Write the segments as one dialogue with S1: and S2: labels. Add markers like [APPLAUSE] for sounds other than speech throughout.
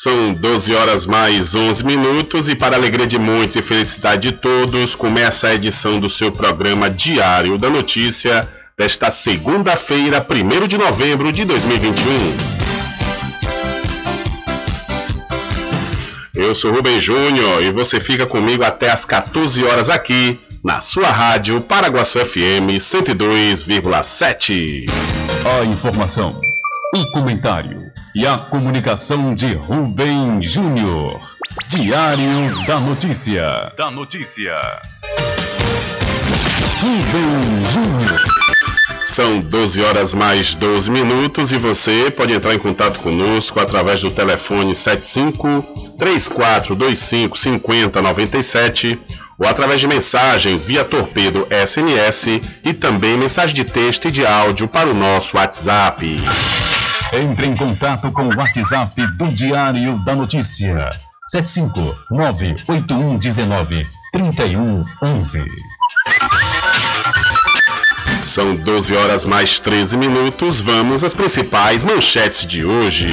S1: São 12 horas mais 11 minutos e para alegria de muitos e felicidade de todos, começa a edição do seu programa Diário da Notícia desta segunda-feira, 1 de novembro de 2021. Eu sou Rubem Júnior e você fica comigo até às 14 horas aqui na sua rádio Paraguaçu FM 102,7.
S2: A informação, o comentário e a comunicação de Rubem Júnior. Diário da Notícia. Da Notícia.
S1: Rubem Júnior. São 12 horas mais 12 minutos e você pode entrar em contato conosco através do telefone 75 3425 5097 ou através de mensagens via torpedo SMS e também mensagem de texto e de áudio para o nosso WhatsApp.
S2: Entre em contato com o WhatsApp do Diário da Notícia. 759-8119-3111.
S1: São 12 horas mais 13 minutos. Vamos às principais manchetes de hoje.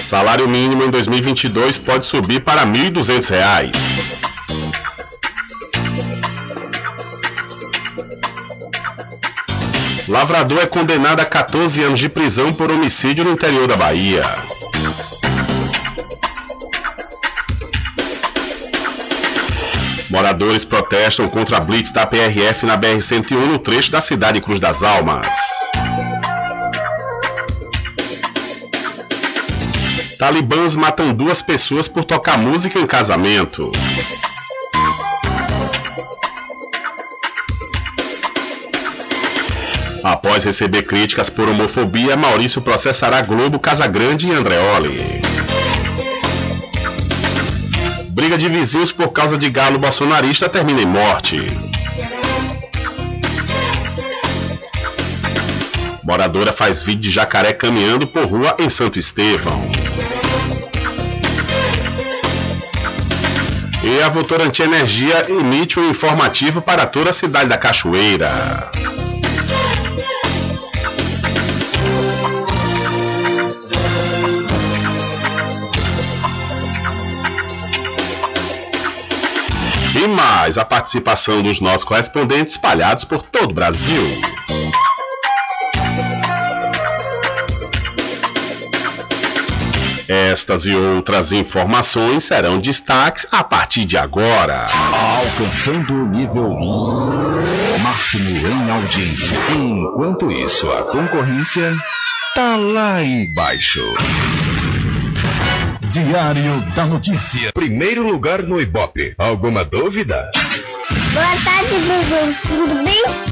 S1: Salário mínimo em 2022 pode subir para R$ 1.200. Lavrador é condenado a 14 anos de prisão por homicídio no interior da Bahia. Moradores protestam contra a blitz da PRF na BR-101 no trecho da cidade Cruz das Almas. Talibãs matam duas pessoas por tocar música em casamento. Após receber críticas por homofobia, Maurício processará Globo, Casagrande e Andreoli. Briga de vizinhos por causa de galo bolsonarista termina em morte. Moradora faz vídeo de jacaré caminhando por rua em Santo Estevão. E a Votorantim Energia emite um informativo para toda a cidade da Cachoeira. Mais a participação dos nossos correspondentes espalhados por todo o Brasil. Estas e outras informações serão destaques a partir de agora.
S2: Alcançando o nível máximo em audiência. Enquanto isso, a concorrência tá lá embaixo. Diário da Notícia. Primeiro lugar no Ibope. Alguma dúvida?
S3: Boa tarde, Bruno. Tudo bem?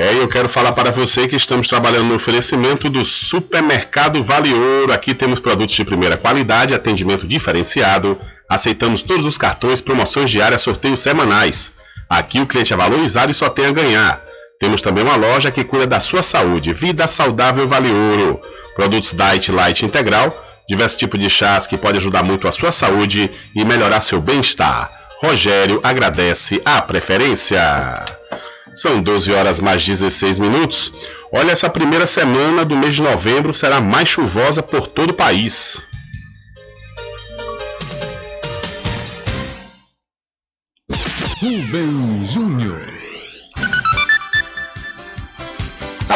S1: É, eu quero falar para você que estamos trabalhando no oferecimento do Supermercado Vale Ouro. Aqui temos produtos de primeira qualidade, atendimento diferenciado. Aceitamos todos os cartões, promoções diárias, sorteios semanais. Aqui o cliente é valorizado e só tem a ganhar. Temos também uma loja que cuida da sua saúde. Vida Saudável Vale Ouro. Produtos Diet Light Integral, diversos tipos de chás que pode ajudar muito a sua saúde e melhorar seu bem-estar. Rogério agradece a preferência. São 12 horas mais 16 minutos. Olha, essa primeira semana do mês de novembro será mais chuvosa por todo o país.
S2: Rubem Júnior.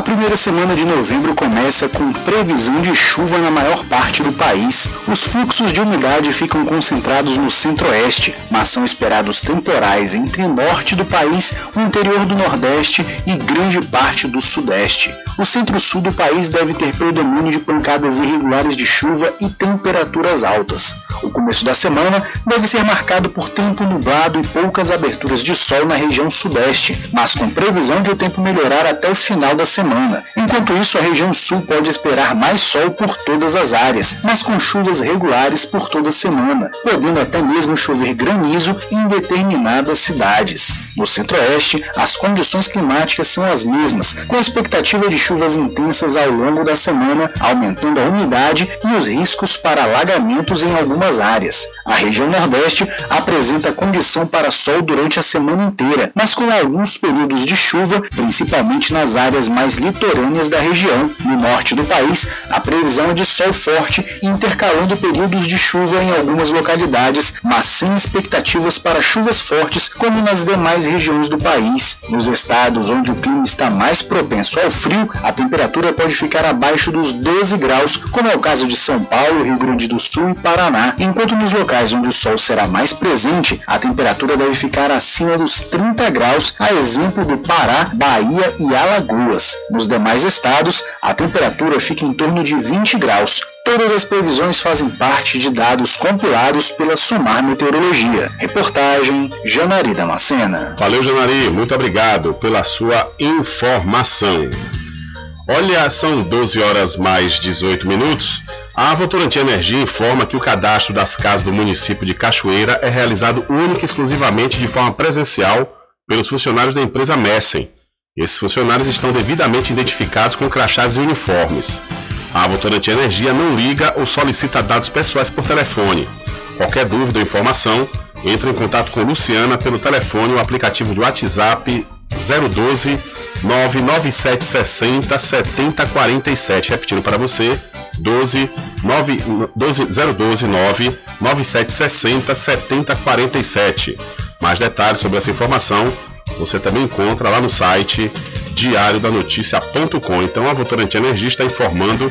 S4: Primeira semana de novembro começa com previsão de chuva na maior parte do país. Os fluxos de umidade ficam concentrados no centro-oeste, mas são esperados temporais entre o norte do país, o interior do nordeste e grande parte do sudeste. O centro-sul do país deve ter predomínio de pancadas irregulares de chuva e temperaturas altas. O começo da semana deve ser marcado por tempo nublado e poucas aberturas de sol na região sudeste, mas com previsão de o tempo melhorar até o final da semana. Enquanto isso, a região sul pode esperar mais sol por todas as áreas, mas com chuvas regulares por toda a semana, podendo até mesmo chover granizo em determinadas cidades. No centro-oeste, as condições climáticas são as mesmas, com expectativa de chuvas intensas ao longo da semana, aumentando a umidade e os riscos para alagamentos em algumas áreas. A região nordeste apresenta condição para sol durante a semana inteira, mas com alguns períodos de chuva, principalmente nas áreas mais litorâneas da região. No norte do país, a previsão é de sol forte, intercalando períodos de chuva em algumas localidades, mas sem expectativas para chuvas fortes como nas demais regiões do país. Nos estados onde o clima está mais propenso ao frio, a temperatura pode ficar abaixo dos 12 graus, como é o caso de São Paulo, Rio Grande do Sul e Paraná, enquanto nos locais onde o sol será mais presente, a temperatura deve ficar acima dos 30 graus, a exemplo do Pará, Bahia e Alagoas. Nos demais estados, a temperatura fica em torno de 20 graus. Todas as previsões fazem parte de dados compilados pela Sumar Meteorologia. Reportagem Janari Damascena.
S1: Valeu, Janari. Muito obrigado pela sua informação. Olha, são 12 horas mais 18 minutos. A Votorantim Energia informa que o cadastro das casas do município de Cachoeira é realizado única e exclusivamente de forma presencial pelos funcionários da empresa Messen. Esses funcionários estão devidamente identificados com crachás e uniformes. A Votorantim Energia não liga ou solicita dados pessoais por telefone. Qualquer dúvida ou informação, entre em contato com Luciana pelo telefone ou aplicativo de WhatsApp 012 99760 7047. Repetindo para você, 12, 9, 12 012 9 9760 7047. Mais detalhes sobre essa informação você também encontra lá no site diariodanoticia.com. Então a Votorantim Energia está informando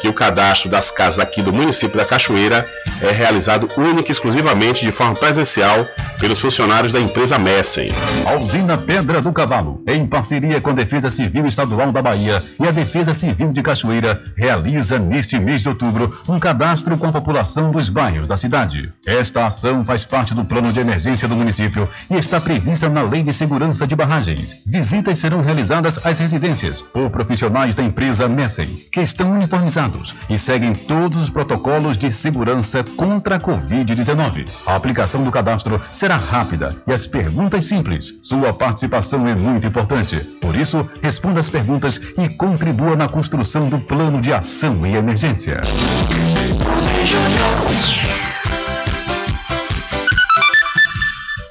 S1: que o cadastro das casas aqui do município da Cachoeira é realizado única e exclusivamente de forma presencial pelos funcionários da empresa Messen.
S2: A usina Pedra do Cavalo, em parceria com a Defesa Civil Estadual da Bahia e a Defesa Civil de Cachoeira, realiza neste mês de outubro um cadastro com a população dos bairros da cidade. Esta ação faz parte do plano de emergência do município e está prevista na Lei de Segurança de Barragens. Visitas serão realizadas às residências por profissionais da empresa Messen, que estão uniformizados e seguem todos os protocolos de segurança contra a Covid-19. A aplicação do cadastro será rápida e as perguntas simples. Sua participação é muito importante. Por isso, responda as perguntas e contribua na construção do plano de ação e emergência.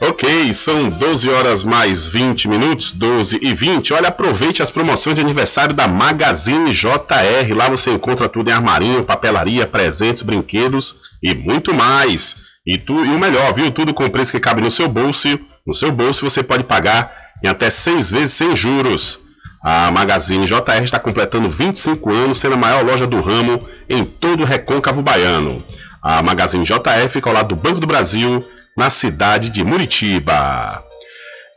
S1: Ok, são 12 horas mais 20 minutos, 12 e 20. Olha, aproveite as promoções de aniversário da Magazine JR. Lá você encontra tudo em armarinho, papelaria, presentes, brinquedos e muito mais. E, tu, e o melhor, viu? Tudo com preço que cabe no seu bolso. No seu bolso você pode pagar em até seis vezes sem juros. A Magazine JR está completando 25 anos, sendo a maior loja do ramo em todo o recôncavo baiano. A Magazine JR fica ao lado do Banco do Brasil, na cidade de Muritiba.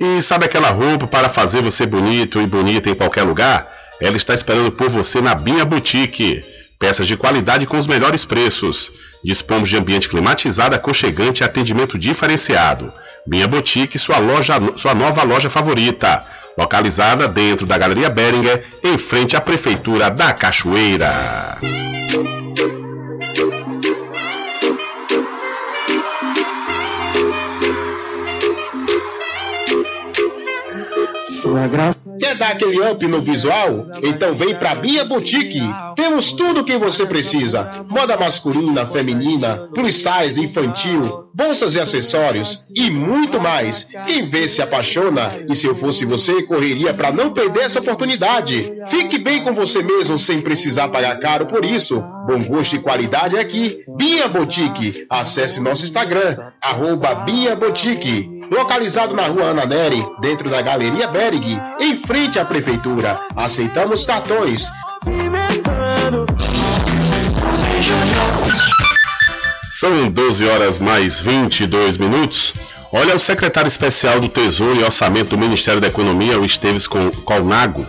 S1: E sabe aquela roupa para fazer você bonito e bonita em qualquer lugar? Ela está esperando por você na Binha Boutique. Peças de qualidade com os melhores preços. Dispomos de ambiente climatizado, aconchegante e atendimento diferenciado. Binha Boutique, sua, loja, sua nova loja favorita. Localizada dentro da Galeria Beringer, em frente à Prefeitura da Cachoeira.
S5: Quer dar aquele up no visual? Então vem pra Bia Boutique. Temos tudo o que você precisa: moda masculina, feminina, plus size, infantil, bolsas e acessórios e muito mais. Quem vê se apaixona e se eu fosse você, correria para não perder essa oportunidade. Fique bem com você mesmo sem precisar pagar caro por isso. Bom gosto e qualidade é aqui. Bia Boutique. Acesse nosso Instagram, arroba Bia Boutique localizado na rua Ana Neri, dentro da Galeria Berg, em frente à Prefeitura. Aceitamos cartões.
S1: São 12 horas mais 22 minutos. Olha, o secretário especial do Tesouro e Orçamento do Ministério da Economia, o Esteves Colnago,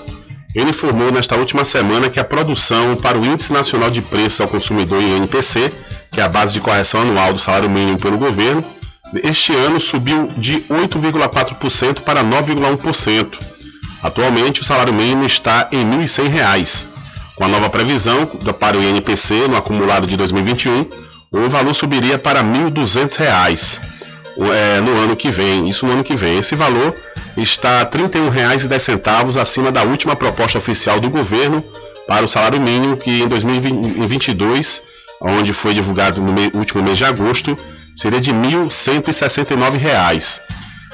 S1: ele informou nesta última semana que a produção para o Índice Nacional de Preços ao Consumidor INPC, que é a base de correção anual do salário mínimo pelo governo, este ano subiu de 8,4% para 9,1%. Atualmente, o salário mínimo está em R$ 1.100. Com a nova previsão para o INPC no acumulado de 2021, o valor subiria para R$ 1.200 é, no ano que vem. Isso no ano que vem. Esse valor está R$ 31,10 acima da última proposta oficial do governo para o salário mínimo, que em 2022, onde foi divulgado no último mês de agosto, seria de R$ 1.169.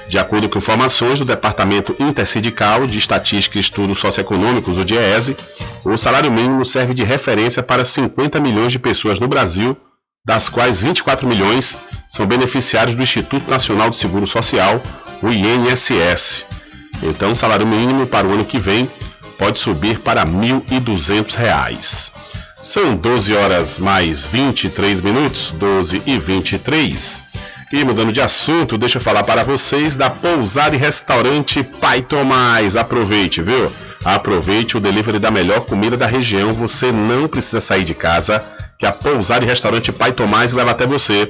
S1: De acordo com informações do Departamento Intersindical de Estatística e Estudos Socioeconômicos, o DIESE, o salário mínimo serve de referência para 50 milhões de pessoas no Brasil, das quais 24 milhões são beneficiários do Instituto Nacional do Seguro Social, o INSS. Então, o salário mínimo para o ano que vem pode subir para R$ 1.200. São 12 horas mais 23 minutos, 12 e 23. E mudando de assunto, deixa eu falar para vocês da pousada e restaurante Pai Tomás. Aproveite, viu? Aproveite o delivery da melhor comida da região. Você não precisa sair de casa, que a pousada e restaurante Pai Tomás leva até você.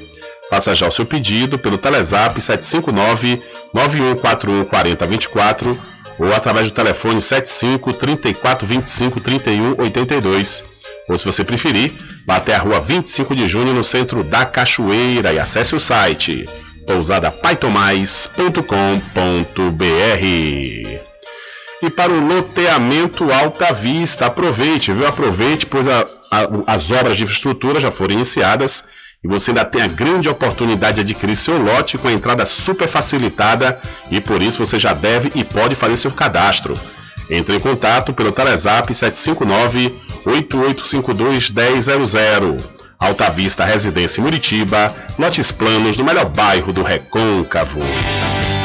S1: Faça já o seu pedido pelo Telezap 759 9141 4024 ou através do telefone 75 34 25 31 82. Ou se você preferir, vá até a rua 25 de junho no centro da Cachoeira e acesse o site pousadapaitomais.com.br. E para o loteamento Alta Vista, aproveite, viu? Aproveite, pois a, a, as obras de infraestrutura já foram iniciadas e você ainda tem a grande oportunidade de adquirir seu lote com a entrada super facilitada e por isso você já deve e pode fazer seu cadastro. Entre em contato pelo Telezap 759 8852 1000. Alta Vista Residência Muritiba, lotes planos no melhor bairro do Recôncavo.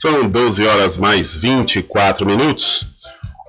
S1: São 12 horas mais 24 minutos.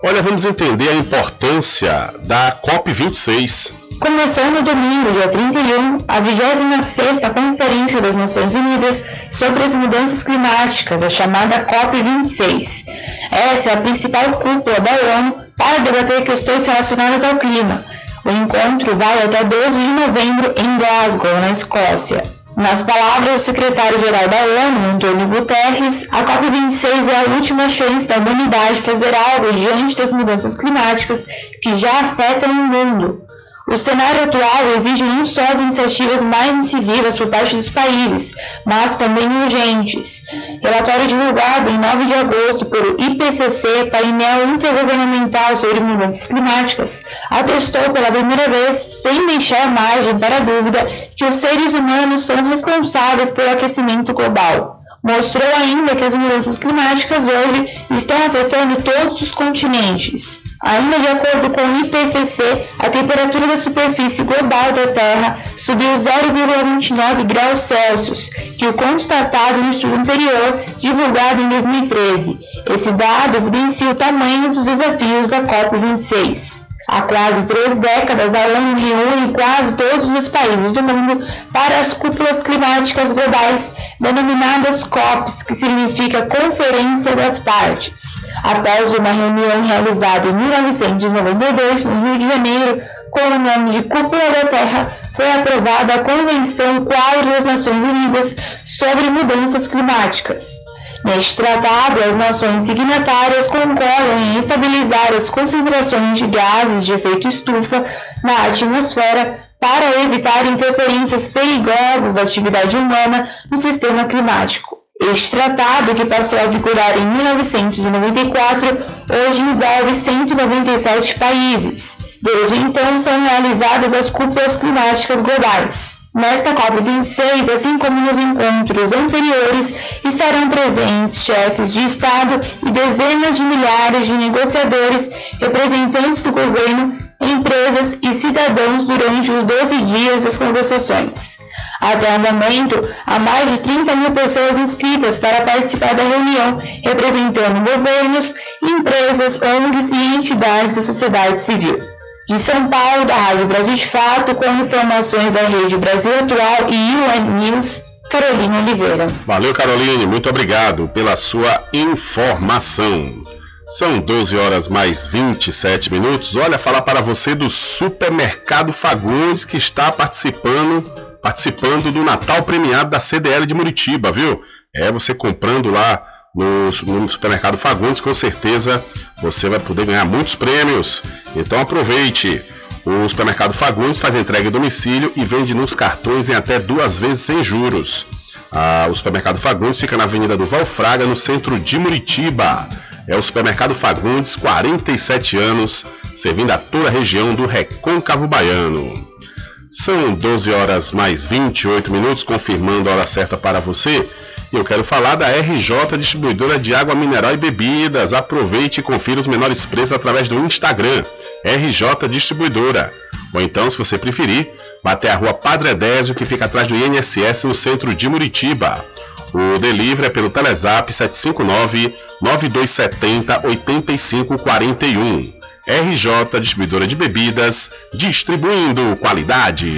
S1: Olha, vamos entender a importância da COP26.
S6: Começou no domingo, dia 31, a 26ª Conferência das Nações Unidas sobre as Mudanças Climáticas, a chamada COP26. Essa é a principal cúpula da ONU para debater questões relacionadas ao clima. O encontro vai até 12 de novembro em Glasgow, na Escócia. Nas palavras do secretário-geral da ONU, Antônio Guterres, a COP26 é a última chance da humanidade fazer algo diante das mudanças climáticas que já afetam o mundo. O cenário atual exige não só as iniciativas mais incisivas por parte dos países, mas também urgentes. Relatório divulgado em 9 de agosto pelo IPCC, painel intergovernamental sobre mudanças climáticas, atestou pela primeira vez, sem deixar margem para dúvida, que os seres humanos são responsáveis pelo aquecimento global mostrou ainda que as mudanças climáticas hoje estão afetando todos os continentes. Ainda de acordo com o IPCC, a temperatura da superfície global da Terra subiu 0,29 graus Celsius, que o constatado no estudo anterior, divulgado em 2013. Esse dado evidencia o tamanho dos desafios da COP26. Há quase três décadas, a ONU reúne quase todos os países do mundo para as cúpulas climáticas globais, denominadas COPs, que significa Conferência das Partes. Após uma reunião realizada em 1992, no Rio de Janeiro, com o nome de Cúpula da Terra, foi aprovada a Convenção Quadro das Nações Unidas sobre Mudanças Climáticas. Neste tratado, as nações signatárias concordam em estabilizar as concentrações de gases de efeito estufa na atmosfera para evitar interferências perigosas da atividade humana no sistema climático. Este tratado, que passou a vigorar em 1994, hoje envolve 197 países. Desde então, são realizadas as cúpulas climáticas globais. Nesta COP26, assim como nos encontros anteriores, estarão presentes chefes de Estado e dezenas de milhares de negociadores, representantes do governo, empresas e cidadãos durante os 12 dias das conversações. Até o momento, há mais de 30 mil pessoas inscritas para participar da reunião, representando governos, empresas, ONGs e entidades da sociedade civil. De São Paulo, da Rádio Brasil de Fato, com informações da Rede Brasil Atual e UN News, Carolina Oliveira.
S1: Valeu, Caroline, muito obrigado pela sua informação. São 12 horas mais 27 minutos. Olha, falar para você do Supermercado Fagundes que está participando participando do Natal Premiado da CDL de Muritiba, viu? É você comprando lá no, supermercado Fagundes, com certeza você vai poder ganhar muitos prêmios. Então aproveite! O supermercado Fagundes faz entrega em domicílio e vende nos cartões em até duas vezes sem juros. Ah, o supermercado Fagundes fica na Avenida do Valfraga, no centro de Muritiba. É o supermercado Fagundes, 47 anos, servindo a toda a região do Recôncavo Baiano. São 12 horas mais 28 minutos, confirmando a hora certa para você. E eu quero falar da RJ Distribuidora de Água Mineral e Bebidas. Aproveite e confira os menores preços através do Instagram, RJ Distribuidora. Ou então, se você preferir, vá até a rua Padre Edésio, que fica atrás do INSS no centro de Muritiba. O delivery é pelo Telezap 759 9270 8541. RJ Distribuidora de Bebidas, distribuindo qualidade.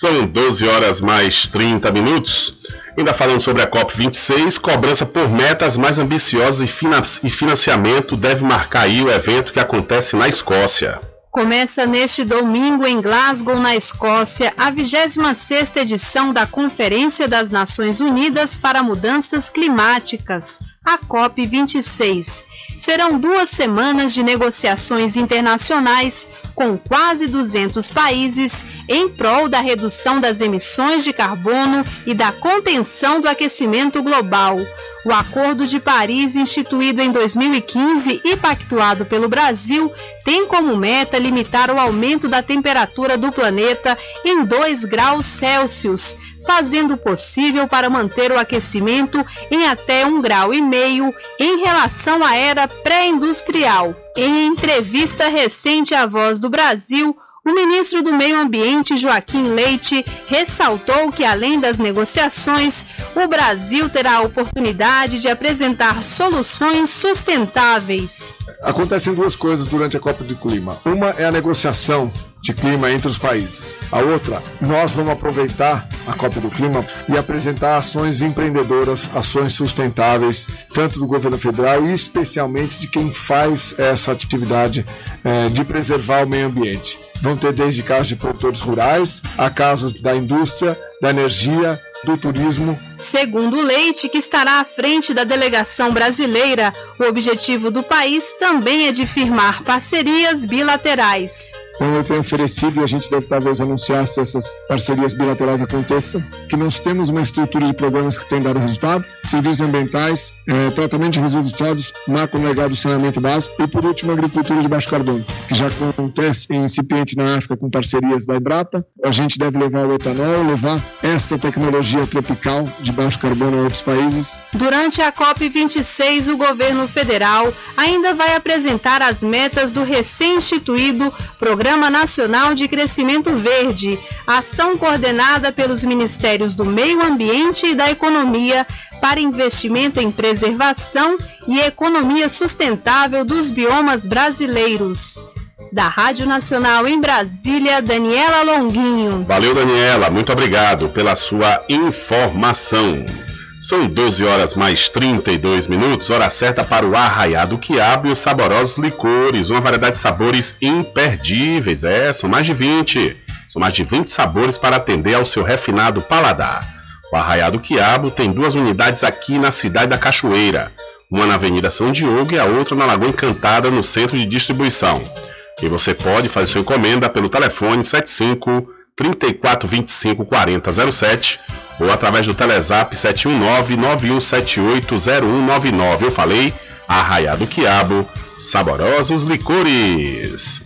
S1: São 12 horas mais 30 minutos. Ainda falando sobre a COP26, cobrança por metas mais ambiciosas e financiamento deve marcar aí o evento que acontece na Escócia.
S7: Começa neste domingo em Glasgow, na Escócia, a 26ª edição da Conferência das Nações Unidas para Mudanças Climáticas, a COP26 serão duas semanas de negociações internacionais com quase 200 países em prol da redução das emissões de carbono e da contenção do aquecimento global. O Acordo de Paris, instituído em 2015 e pactuado pelo Brasil, tem como meta limitar o aumento da temperatura do planeta em 2 graus Celsius, fazendo o possível para manter o aquecimento em até um grau e meio em relação à era pré-industrial. Em entrevista recente à Voz do Brasil, o ministro do Meio Ambiente, Joaquim Leite, ressaltou que, além das negociações, o Brasil terá a oportunidade de apresentar soluções sustentáveis.
S8: Acontecem duas coisas durante a Copa de Clima. Uma é a negociação de clima entre os países. A outra, nós vamos aproveitar a Copa do Clima e apresentar ações empreendedoras, ações sustentáveis, tanto do governo federal e especialmente de quem faz essa atividade é, de preservar o meio ambiente. Vão ter desde casos de produtores rurais a casos da indústria, da energia, do turismo.
S7: Segundo Leite, que estará à frente da delegação brasileira, o objetivo do país também é de firmar parcerias bilaterais.
S8: Como eu tenho oferecido, e a gente deve talvez anunciar se essas parcerias bilaterais aconteçam, que nós temos uma estrutura de programas que tem dado resultado, serviços ambientais, eh, tratamento de resíduos sólidos, macro legado saneamento básico e, por último, agricultura de baixo carbono, que já acontece em incipiente na África com parcerias da Embrapa. A gente deve levar o etanol, levar essa tecnologia tropical de baixo carbono a outros países.
S7: Durante a COP26, o governo federal ainda vai apresentar as metas do recém-instituído Programa Nacional de Crescimento Verde, ação coordenada pelos Ministérios do Meio Ambiente e da Economia para investimento em preservação e economia sustentável dos biomas brasileiros. Da Rádio Nacional em Brasília, Daniela Longuinho.
S1: Valeu, Daniela. Muito obrigado pela sua informação. São 12 horas mais 32 minutos, hora certa para o arraiado quiabo e os saborosos licores, uma variedade de sabores imperdíveis. É, são mais de 20. São mais de 20 sabores para atender ao seu refinado paladar. O Arraiado Quiabo tem duas unidades aqui na cidade da Cachoeira, uma na Avenida São Diogo e a outra na Lagoa Encantada, no centro de distribuição. E você pode fazer sua encomenda pelo telefone 75 3425 4007 ou através do Telezap 719-9178-0199. Eu falei, Arraiado Quiabo, saborosos licores.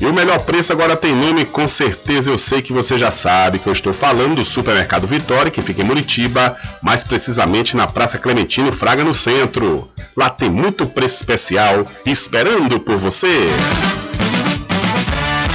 S1: E o melhor preço agora tem nome, com certeza eu sei que você já sabe que eu estou falando do Supermercado Vitória, que fica em Muritiba, mais precisamente na Praça Clementino Fraga, no centro. Lá tem muito preço especial esperando por você.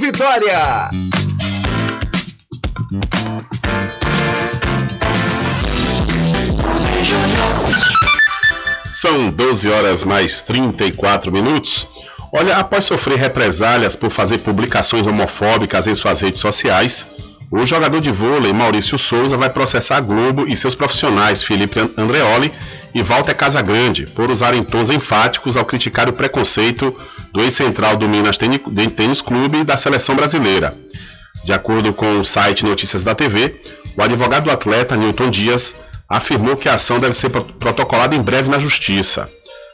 S9: Vitória.
S1: São 12 horas mais 34 minutos. Olha, após sofrer represálias por fazer publicações homofóbicas em suas redes sociais, o jogador de vôlei Maurício Souza vai processar a Globo e seus profissionais Felipe Andreoli e Walter Casagrande por usarem tons enfáticos ao criticar o preconceito do ex-central do Minas Tênis Clube e da seleção brasileira. De acordo com o site Notícias da TV, o advogado do atleta Newton Dias afirmou que a ação deve ser protocolada em breve na justiça.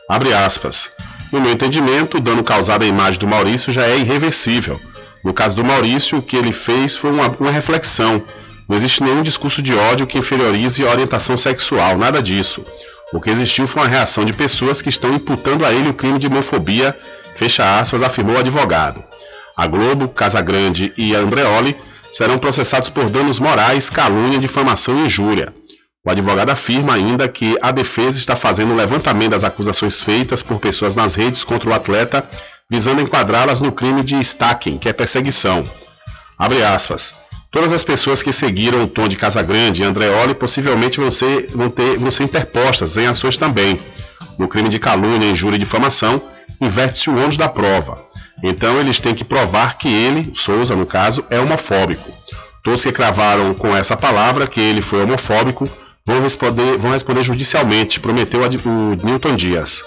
S1: Abre aspas. No meu entendimento, o dano causado à imagem do Maurício já é irreversível no caso do Maurício, o que ele fez foi uma, uma reflexão. Não existe nenhum discurso de ódio que inferiorize a orientação sexual, nada disso. O que existiu foi uma reação de pessoas que estão imputando a ele o crime de homofobia, fecha aspas, afirmou o advogado. A Globo, Casagrande e Andreoli serão processados por danos morais, calúnia, difamação e injúria. O advogado afirma ainda que a defesa está fazendo um levantamento das acusações feitas por pessoas nas redes contra o atleta visando enquadrá-las no crime de stalking, que é perseguição. Abre aspas. Todas as pessoas que seguiram o tom de Casagrande e Andreoli possivelmente vão ser, vão, ter, vão ser interpostas em ações também. No crime de calúnia, injúria e difamação, inverte-se o ônus da prova. Então eles têm que provar que ele, Souza no caso, é homofóbico. Todos que cravaram com essa palavra que ele foi homofóbico vão responder, vão responder judicialmente, prometeu o Newton Dias.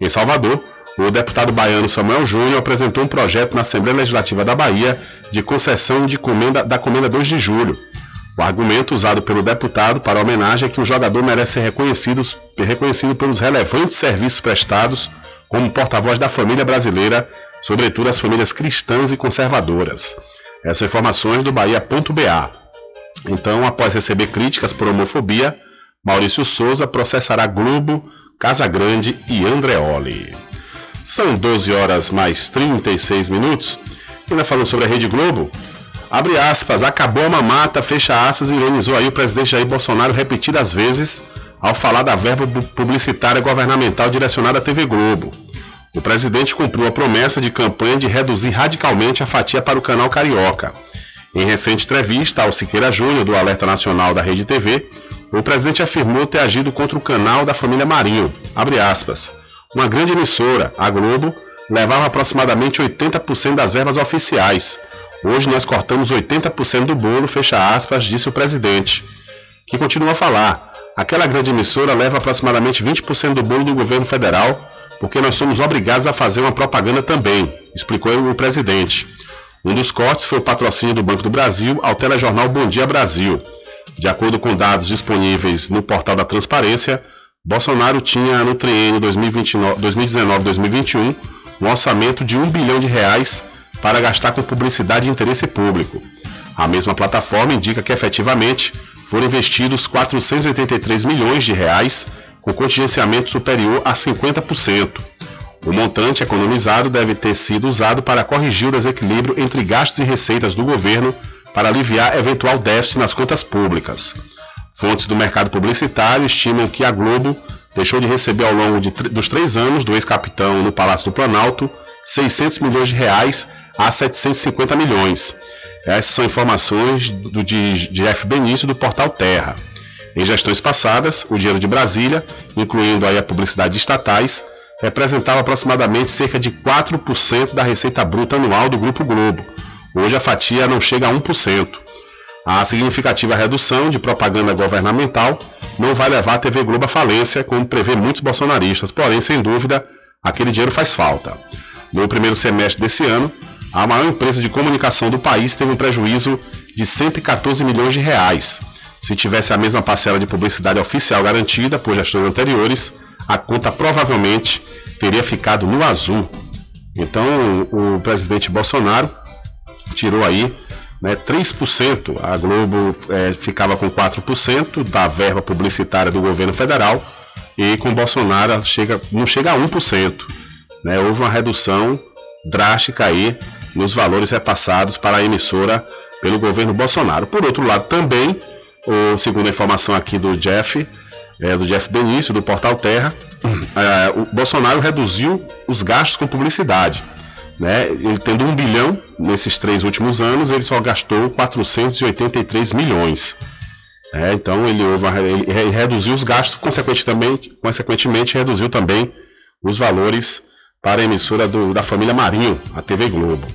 S1: Em Salvador, o deputado baiano Samuel Júnior apresentou um projeto na Assembleia Legislativa da Bahia de concessão de comenda, da comenda 2 de julho. O argumento usado pelo deputado para a homenagem é que o jogador merece ser reconhecido, reconhecido pelos relevantes serviços prestados como porta-voz da família brasileira, sobretudo as famílias cristãs e conservadoras. Essas informações do Bahia.ba. Então, após receber críticas por homofobia, Maurício Souza processará Globo, Casa Grande e Andreoli. São 12 horas mais 36 minutos. Ainda falando sobre a Rede Globo. Abre aspas, acabou a mamata, fecha aspas, ironizou aí o presidente Jair Bolsonaro repetidas vezes ao falar da verba publicitária governamental direcionada à TV Globo. O presidente cumpriu a promessa de campanha de reduzir radicalmente a fatia para o canal Carioca. Em recente entrevista ao Siqueira Júnior, do Alerta Nacional da Rede TV, o presidente afirmou ter agido contra o canal da família Marinho. Abre aspas. Uma grande emissora, a Globo, levava aproximadamente 80% das verbas oficiais. Hoje nós cortamos 80% do bolo, fecha aspas, disse o presidente, que continua a falar. Aquela grande emissora leva aproximadamente 20% do bolo do governo federal, porque nós somos obrigados a fazer uma propaganda também, explicou o presidente. Um dos cortes foi o patrocínio do Banco do Brasil ao telejornal Bom Dia Brasil. De acordo com dados disponíveis no portal da Transparência, Bolsonaro tinha no triênio 2019-2021 um orçamento de 1 bilhão de reais para gastar com publicidade de interesse público. A mesma plataforma indica que efetivamente foram investidos 483 milhões de reais, com contingenciamento superior a 50%. O montante economizado deve ter sido usado para corrigir o desequilíbrio entre gastos e receitas do governo para aliviar eventual déficit nas contas públicas. Fontes do mercado publicitário estimam que a Globo deixou de receber ao longo de, dos três anos do ex-capitão no Palácio do Planalto 600 milhões de reais a 750 milhões. Essas são informações do, de, de F. Benício do portal Terra. Em gestões passadas, o dinheiro de Brasília, incluindo aí a publicidade de estatais, representava aproximadamente cerca de 4% da receita bruta anual do Grupo Globo. Hoje a fatia não chega a 1%. A significativa redução de propaganda governamental não vai levar a TV Globo à falência, como prevê muitos bolsonaristas, porém, sem dúvida, aquele dinheiro faz falta. No primeiro semestre desse ano, a maior empresa de comunicação do país teve um prejuízo de 114 milhões de reais. Se tivesse a mesma parcela de publicidade oficial garantida por gestões anteriores, a conta provavelmente teria ficado no azul. Então o presidente Bolsonaro tirou aí né, 3%, a Globo é, ficava com 4% da verba publicitária do governo federal e com Bolsonaro chega, não chega a 1%. Né, houve uma redução drástica aí nos valores repassados para a emissora pelo governo Bolsonaro. Por outro lado, também, o, segundo a informação aqui do Jeff, é, do Jeff Benício, do Portal Terra, é, o Bolsonaro reduziu os gastos com publicidade. Né? Ele tendo um bilhão nesses três últimos anos, ele só gastou 483 milhões. É, então ele, ele, reduziu os gastos, consequentemente, consequentemente reduziu também os valores para a emissora do, da família Marinho, a TV Globo.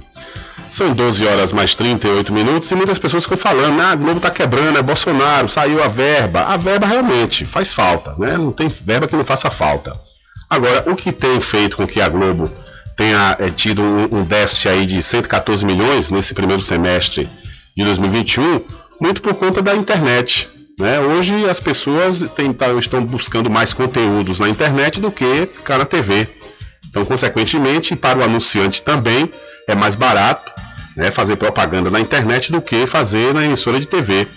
S1: São 12 horas mais 38 minutos e muitas pessoas ficam falando, ah, a Globo está quebrando, é Bolsonaro, saiu a verba. A verba realmente faz falta, né? Não tem verba que não faça falta. Agora, o que tem feito com que a Globo tenha é, tido um, um, déficit aí de 114 milhões nesse primeiro semestre de 2021, muito por conta da internet. Né? Hoje as pessoas tem, tá, estão buscando mais conteúdos na internet do que ficar na TV. Então, consequentemente, para o anunciante também é mais barato né, fazer propaganda na internet do que fazer na emissora de TV.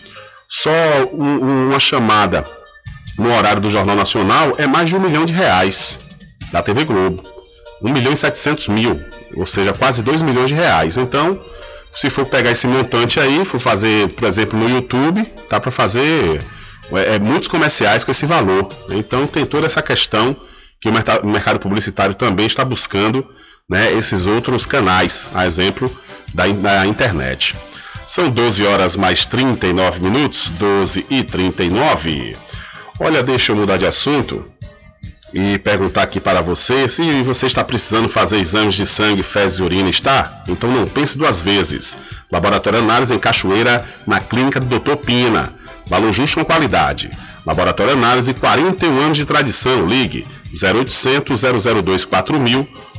S1: Só um, uma chamada no horário do Jornal Nacional é mais de um milhão de reais da TV Globo. 1 milhão e 700 mil, ou seja, quase 2 milhões de reais. Então, se for pegar esse montante aí, for fazer, por exemplo, no YouTube, tá para fazer é, é, muitos comerciais com esse valor. Então, tem toda essa questão que o mercado publicitário também está buscando né, esses outros canais, a exemplo da, da internet. São 12 horas mais 39 minutos, 12 e 39. Olha, deixa eu mudar de assunto e perguntar aqui para você se você está precisando fazer exames de sangue, fezes e urina, está? Então não pense duas vezes. Laboratório Análise em Cachoeira, na clínica do Dr. Pina. Valor justo com qualidade. Laboratório Análise, 41 anos de tradição. Ligue 0800 002 4000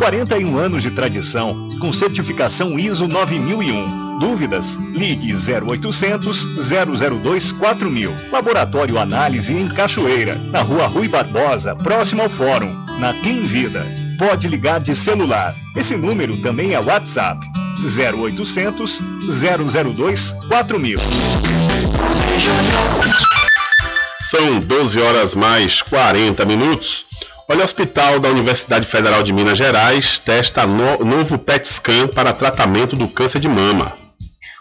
S10: 41 anos de tradição, com certificação ISO 9001 Dúvidas? Ligue 0800 002 4000. Laboratório Análise em Cachoeira, na Rua Rui Barbosa, próximo ao Fórum, na Clean Vida. Pode ligar de celular. Esse número também é WhatsApp. 0800 002 4000.
S1: São 12 horas mais 40 minutos. Olha, o Hospital da Universidade Federal de Minas Gerais testa no, novo PET scan para tratamento do câncer de mama.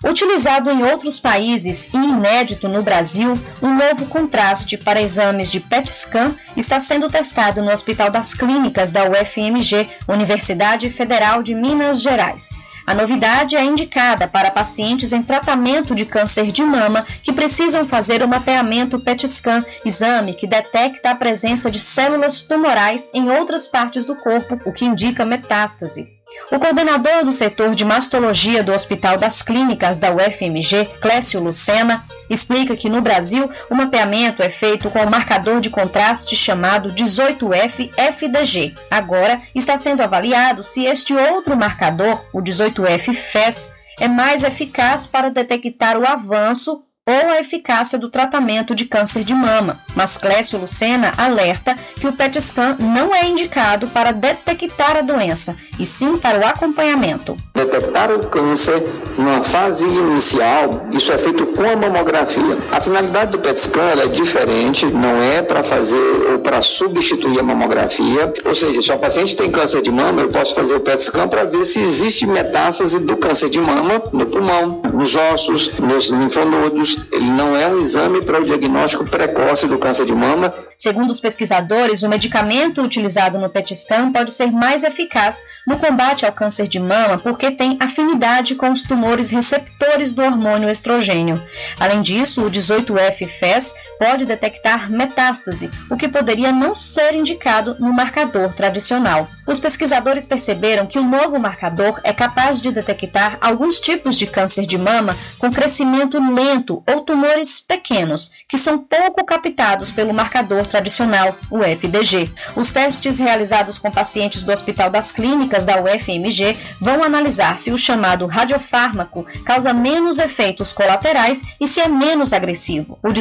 S11: Utilizado em outros países e inédito no Brasil, um novo contraste para exames de PET scan está sendo testado no Hospital das Clínicas da UFMG, Universidade Federal de Minas Gerais. A novidade é indicada para pacientes em tratamento de câncer de mama que precisam fazer o mapeamento PET scan, exame que detecta a presença de células tumorais em outras partes do corpo, o que indica metástase. O coordenador do setor de mastologia do Hospital das Clínicas da UFMG, Clécio Lucena, explica que no Brasil o mapeamento é feito com o marcador de contraste chamado 18F-FDG. Agora está sendo avaliado se este outro marcador, o 18F-FES, é mais eficaz para detectar o avanço ou a eficácia do tratamento de câncer de mama, mas Clécio Lucena alerta que o PET scan não é indicado para detectar a doença, e sim para o acompanhamento.
S12: Detectar o câncer numa fase inicial, isso é feito com a mamografia. A finalidade do PET scan é diferente, não é para fazer ou para substituir a mamografia, ou seja, se o paciente tem câncer de mama, eu posso fazer o PET scan para ver se existe metástase do câncer de mama no pulmão, nos ossos, nos linfonodos, ele não é um exame para o diagnóstico precoce do câncer de mama.
S11: Segundo os pesquisadores, o medicamento utilizado no PET scan pode ser mais eficaz no combate ao câncer de mama porque tem afinidade com os tumores receptores do hormônio estrogênio. Além disso, o 18F-FES pode detectar metástase, o que poderia não ser indicado no marcador tradicional. Os pesquisadores perceberam que o novo marcador é capaz de detectar alguns tipos de câncer de mama com crescimento lento ou tumores pequenos, que são pouco captados pelo marcador tradicional, o FDG. Os testes realizados com pacientes do Hospital das Clínicas da UFMG vão analisar se o chamado radiofármaco causa menos efeitos colaterais e se é menos agressivo. O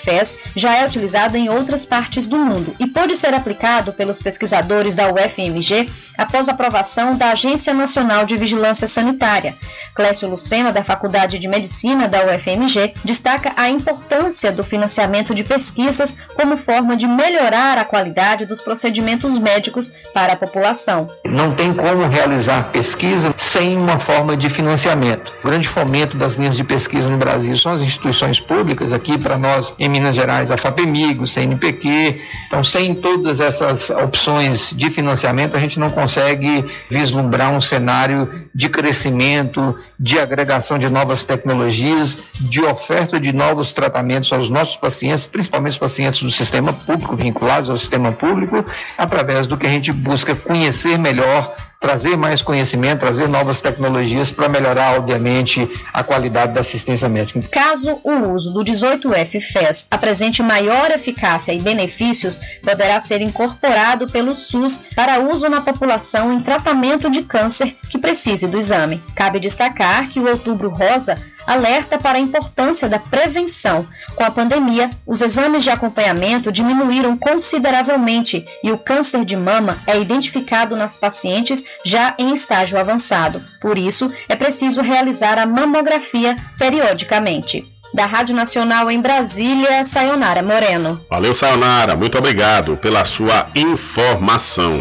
S11: 18F-FES já é utilizado em outras partes do mundo e pode ser aplicado pelos pesquisadores da UFMG após aprovação da Agência Nacional de Vigilância Sanitária. Clécio Lucena, da Faculdade de Medicina da UFMG, destaca a importância do financiamento de pesquisas como forma de melhorar a qualidade dos procedimentos médicos para a população.
S12: Não tem como realizar pesquisa sem uma forma de financiamento. O grande fomento das linhas de pesquisa no Brasil são as instituições públicas, aqui para nós em Minas Gerais, a FAPEMIG, o CNPq. Então, sem todas essas opções de financiamento, a gente não consegue vislumbrar um cenário de crescimento, de agregação de novas tecnologias, de oferta de novos tratamentos aos nossos pacientes, principalmente os pacientes do sistema público, vinculados ao sistema público, através do que a gente busca conhecer melhor trazer mais conhecimento, trazer novas tecnologias para melhorar, obviamente, a qualidade da assistência médica.
S11: Caso o uso do 18F-FES apresente maior eficácia e benefícios, poderá ser incorporado pelo SUS para uso na população em tratamento de câncer que precise do exame. Cabe destacar que o Outubro Rosa alerta para a importância da prevenção. Com a pandemia, os exames de acompanhamento diminuíram consideravelmente e o câncer de mama é identificado nas pacientes já em estágio avançado. Por isso, é preciso realizar a mamografia periodicamente. Da Rádio Nacional em Brasília, Sayonara Moreno.
S1: Valeu, Sayonara. Muito obrigado pela sua informação.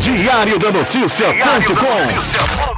S2: Diário da Notícia.com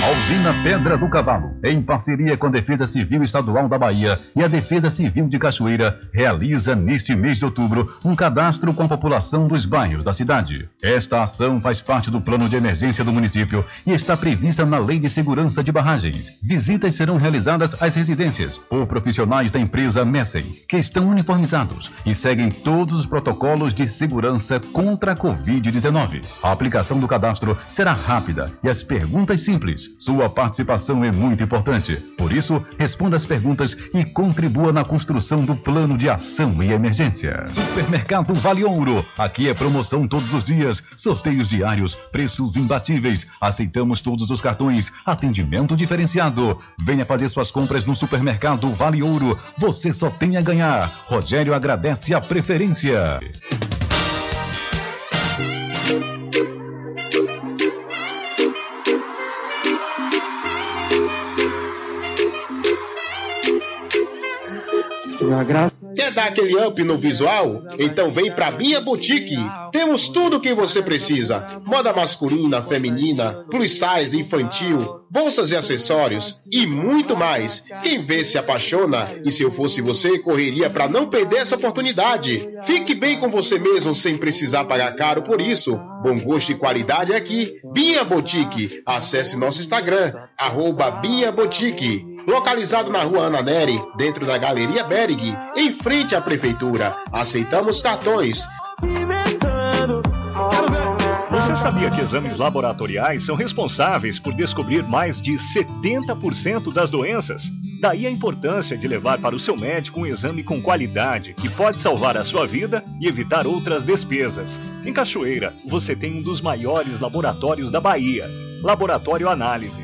S2: A usina Pedra do Cavalo, em parceria com a Defesa Civil Estadual da Bahia e a Defesa Civil de Cachoeira, realiza neste mês de outubro um cadastro com a população dos bairros da cidade. Esta ação faz parte do plano de emergência do município e está prevista na Lei de Segurança de Barragens. Visitas serão realizadas às residências por profissionais da empresa Messen, que estão uniformizados e seguem todos os protocolos de segurança contra a Covid-19. A aplicação do cadastro será rápida e as perguntas simples. Sua participação é muito importante. Por isso, responda as perguntas e contribua na construção do plano de ação e emergência. Supermercado Vale Ouro. Aqui é promoção todos os dias, sorteios diários, preços imbatíveis. Aceitamos todos os cartões, atendimento diferenciado. Venha fazer suas compras no Supermercado Vale Ouro. Você só tem a ganhar. Rogério agradece a preferência.
S5: Graça. Quer dar aquele up no visual? Então vem pra Bia Boutique. Temos tudo o que você precisa: moda masculina, feminina, plus size, infantil, bolsas e acessórios e muito mais. Quem vê se apaixona e se eu fosse você, correria para não perder essa oportunidade. Fique bem com você mesmo sem precisar pagar caro por isso. Bom gosto e qualidade aqui. Bia Boutique. Acesse nosso Instagram, arroba Bia Boutique. Localizado na rua Ana Neri, dentro da Galeria Berg, em frente à Prefeitura. Aceitamos cartões.
S10: Você sabia que exames laboratoriais são responsáveis por descobrir mais de 70% das doenças? Daí a importância de levar para o seu médico um exame com qualidade que pode salvar a sua vida e evitar outras despesas. Em Cachoeira, você tem um dos maiores laboratórios da Bahia. Laboratório Análise.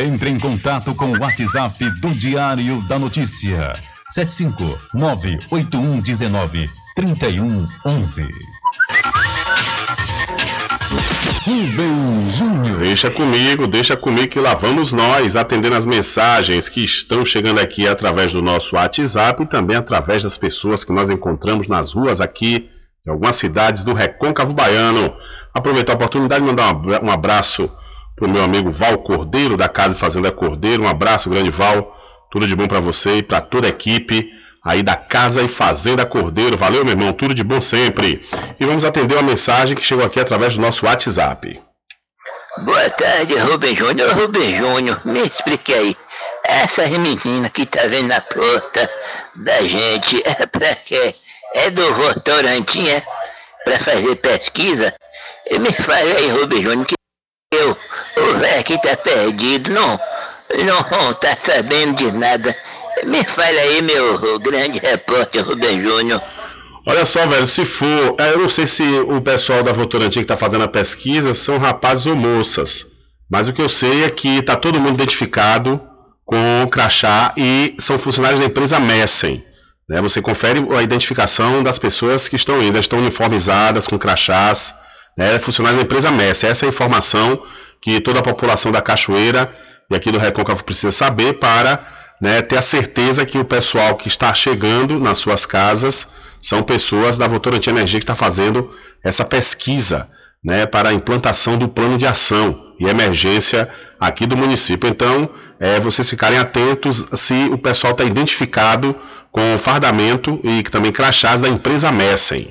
S2: Entre em contato com o WhatsApp do Diário da Notícia. 759-8119-3111.
S1: Rubem Júnior. Deixa comigo, deixa comigo que lá vamos nós atendendo as mensagens que estão chegando aqui através do nosso WhatsApp e também através das pessoas que nós encontramos nas ruas aqui em algumas cidades do Recôncavo Baiano. Aproveitar a oportunidade de mandar um abraço para o meu amigo Val Cordeiro, da Casa Fazenda Cordeiro. Um abraço, grande Val. Tudo de bom para você e para toda a equipe aí da Casa e Fazenda Cordeiro. Valeu, meu irmão, tudo de bom sempre. E vamos atender uma mensagem que chegou aqui através do nosso WhatsApp.
S13: Boa tarde, Rubem Júnior. Rubem Júnior, me explique aí. Essa menina que tá vendo na porta da gente é pra quê? É do Votorantim, é? Pra fazer pesquisa? E me fale aí, Rubem Júnior, que eu, o velho que tá perdido, não, não tá sabendo de nada. Me fale aí, meu grande repórter Rubem Júnior.
S1: Olha só, velho, se for. É, eu não sei se o pessoal da Votorantim que está fazendo a pesquisa são rapazes ou moças. Mas o que eu sei é que está todo mundo identificado com crachá e são funcionários da empresa Messen. Né? Você confere a identificação das pessoas que estão indo, estão uniformizadas com crachás, né? funcionários da empresa Messen. Essa é a informação que toda a população da Cachoeira e aqui do Recôncavo precisa saber para né, ter a certeza que o pessoal que está chegando nas suas casas são pessoas da Votorantim Energia que está fazendo essa pesquisa né, para a implantação do plano de ação e emergência aqui do município. Então, é, vocês ficarem atentos se o pessoal está identificado com o fardamento e também crachás da empresa Messen.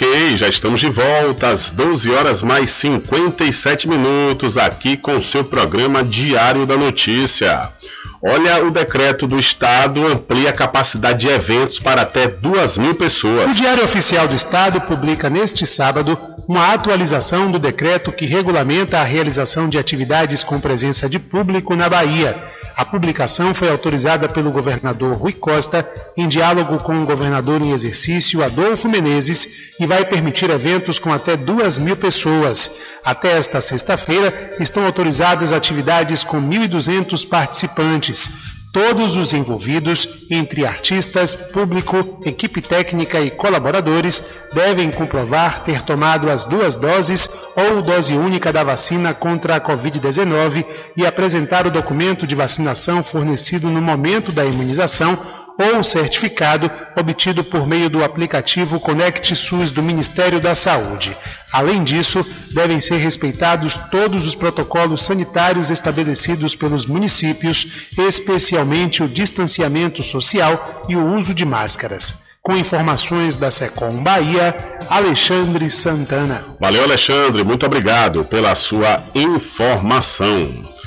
S1: Ok, já estamos de volta às 12 horas mais 57 minutos aqui com o seu programa Diário da Notícia. Olha, o decreto do Estado amplia a capacidade de eventos para até 2 mil pessoas.
S14: O Diário Oficial do Estado publica neste sábado uma atualização do decreto que regulamenta a realização de atividades com presença de público na Bahia. A publicação foi autorizada pelo governador Rui Costa em diálogo com o governador em exercício Adolfo Menezes e vai permitir eventos com até duas mil pessoas. Até esta sexta-feira estão autorizadas atividades com 1.200 participantes. Todos os envolvidos, entre artistas, público, equipe técnica e colaboradores, devem comprovar ter tomado as duas doses ou dose única da vacina contra a Covid-19 e apresentar o documento de vacinação fornecido no momento da imunização ou certificado obtido por meio do aplicativo Conect SUS do Ministério da Saúde. Além disso, devem ser respeitados todos os protocolos sanitários estabelecidos pelos municípios, especialmente o distanciamento social e o uso de máscaras. Com informações da Secom Bahia, Alexandre Santana.
S1: Valeu, Alexandre, muito obrigado pela sua informação.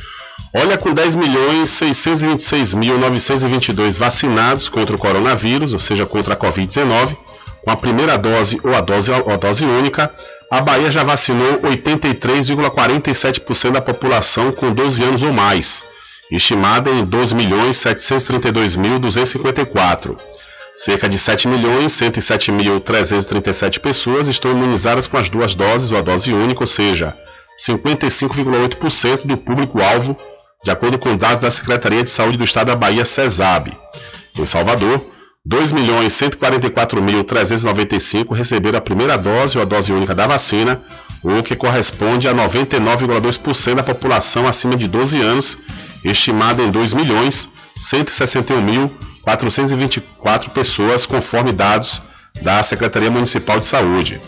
S1: Olha, com 10 milhões 626 mil 922 vacinados contra o coronavírus, ou seja, contra a Covid-19, com a primeira dose ou a dose, a dose única, a Bahia já vacinou 83,47% da população com 12 anos ou mais, estimada em 12 milhões 732 mil 254. Cerca de 7 milhões 107 mil 337 pessoas estão imunizadas com as duas doses ou a dose única, ou seja, 55,8% do público-alvo de acordo com dados da Secretaria de Saúde do Estado da Bahia, CESAB. Em Salvador, 2.144.395 receberam a primeira dose ou a dose única da vacina, o que corresponde a 99,2% da população acima de 12 anos, estimada em 2.161.424 pessoas, conforme dados da Secretaria Municipal de Saúde.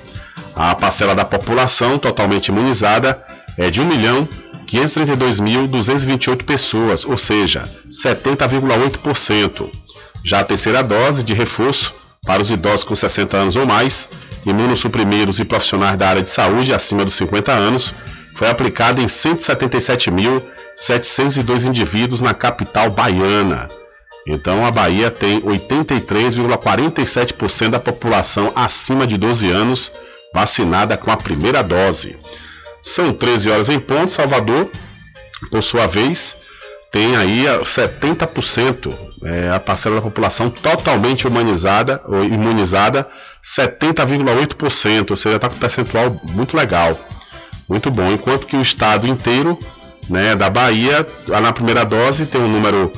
S1: A parcela da população totalmente imunizada é de 1 milhão 532.228 pessoas, ou seja, 70,8%. Já a terceira dose de reforço para os idosos com 60 anos ou mais, imunossuprimidos e profissionais da área de saúde acima dos 50 anos, foi aplicada em 177.702 indivíduos na capital baiana. Então a Bahia tem 83,47% da população acima de 12 anos vacinada com a primeira dose. São 13 horas em ponto. Salvador, por sua vez, tem aí 70% é, a parcela da população totalmente humanizada ou imunizada, 70,8%, ou seja, está com um percentual muito legal, muito bom. Enquanto que o estado inteiro né, da Bahia, na primeira dose, tem um número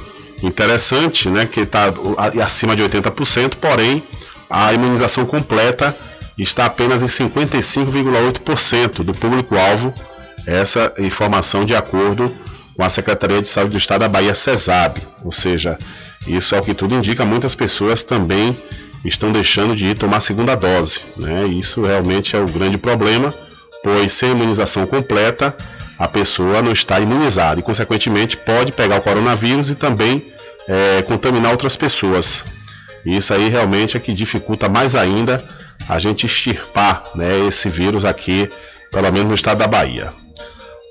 S1: interessante, né, que está acima de 80%, porém a imunização completa está apenas em 55,8% do público-alvo, essa informação de acordo com a Secretaria de Saúde do Estado da Bahia, CESAB. Ou seja, isso é o que tudo indica, muitas pessoas também estão deixando de ir tomar a segunda dose. Né? Isso realmente é o grande problema, pois sem imunização completa, a pessoa não está imunizada e, consequentemente, pode pegar o coronavírus e também é, contaminar outras pessoas. Isso aí realmente é que dificulta mais ainda a gente extirpar né, esse vírus aqui, pelo menos no estado da Bahia.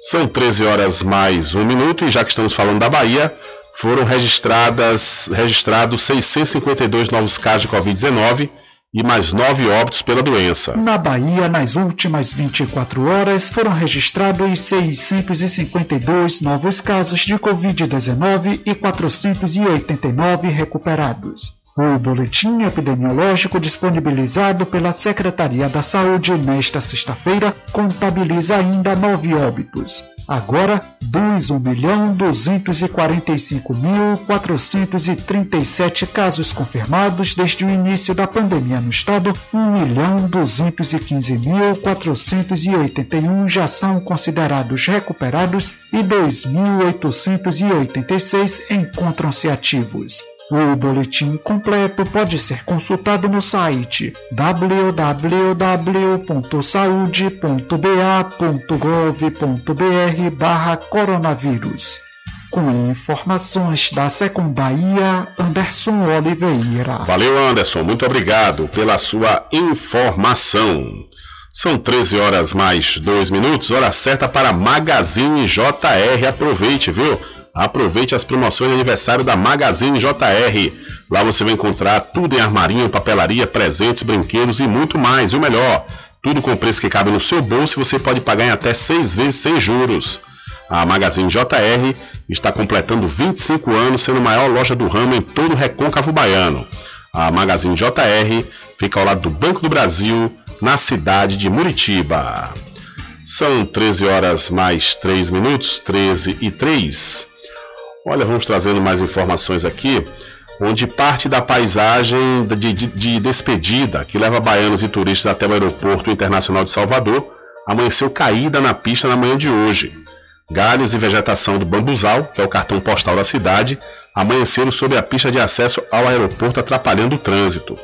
S1: São 13 horas mais um minuto e já que estamos falando da Bahia, foram registradas registrados 652 novos casos de Covid-19 e mais nove óbitos pela doença.
S15: Na Bahia, nas últimas 24 horas, foram registrados 652 novos casos de Covid-19 e 489 recuperados. O boletim epidemiológico disponibilizado pela Secretaria da Saúde nesta sexta-feira contabiliza ainda nove óbitos. Agora, 2.245.437 casos confirmados desde o início da pandemia no estado, 1.215.481 já são considerados recuperados e 2.886 encontram-se ativos. O boletim completo pode ser consultado no site www.saude.ba.gov.br coronavírus. Com informações da Secundaria, Anderson Oliveira.
S1: Valeu, Anderson. Muito obrigado pela sua informação. São 13 horas mais 2 minutos, hora certa para Magazine JR. Aproveite, viu? Aproveite as promoções de aniversário da Magazine JR. Lá você vai encontrar tudo em armarinho, papelaria, presentes, brinquedos e muito mais. E o melhor, tudo com preço que cabe no seu bolso e você pode pagar em até seis vezes sem juros. A Magazine JR está completando 25 anos, sendo a maior loja do ramo em todo o recôncavo baiano. A Magazine JR fica ao lado do Banco do Brasil, na cidade de Muritiba. São 13 horas mais 3 minutos, 13 e 3. Olha, vamos trazendo mais informações aqui, onde parte da paisagem de, de, de despedida que leva baianos e turistas até o aeroporto internacional de Salvador amanheceu caída na pista na manhã de hoje. Galhos e vegetação do bambuzal, que é o cartão postal da cidade, amanheceram sob a pista de acesso ao aeroporto, atrapalhando o trânsito.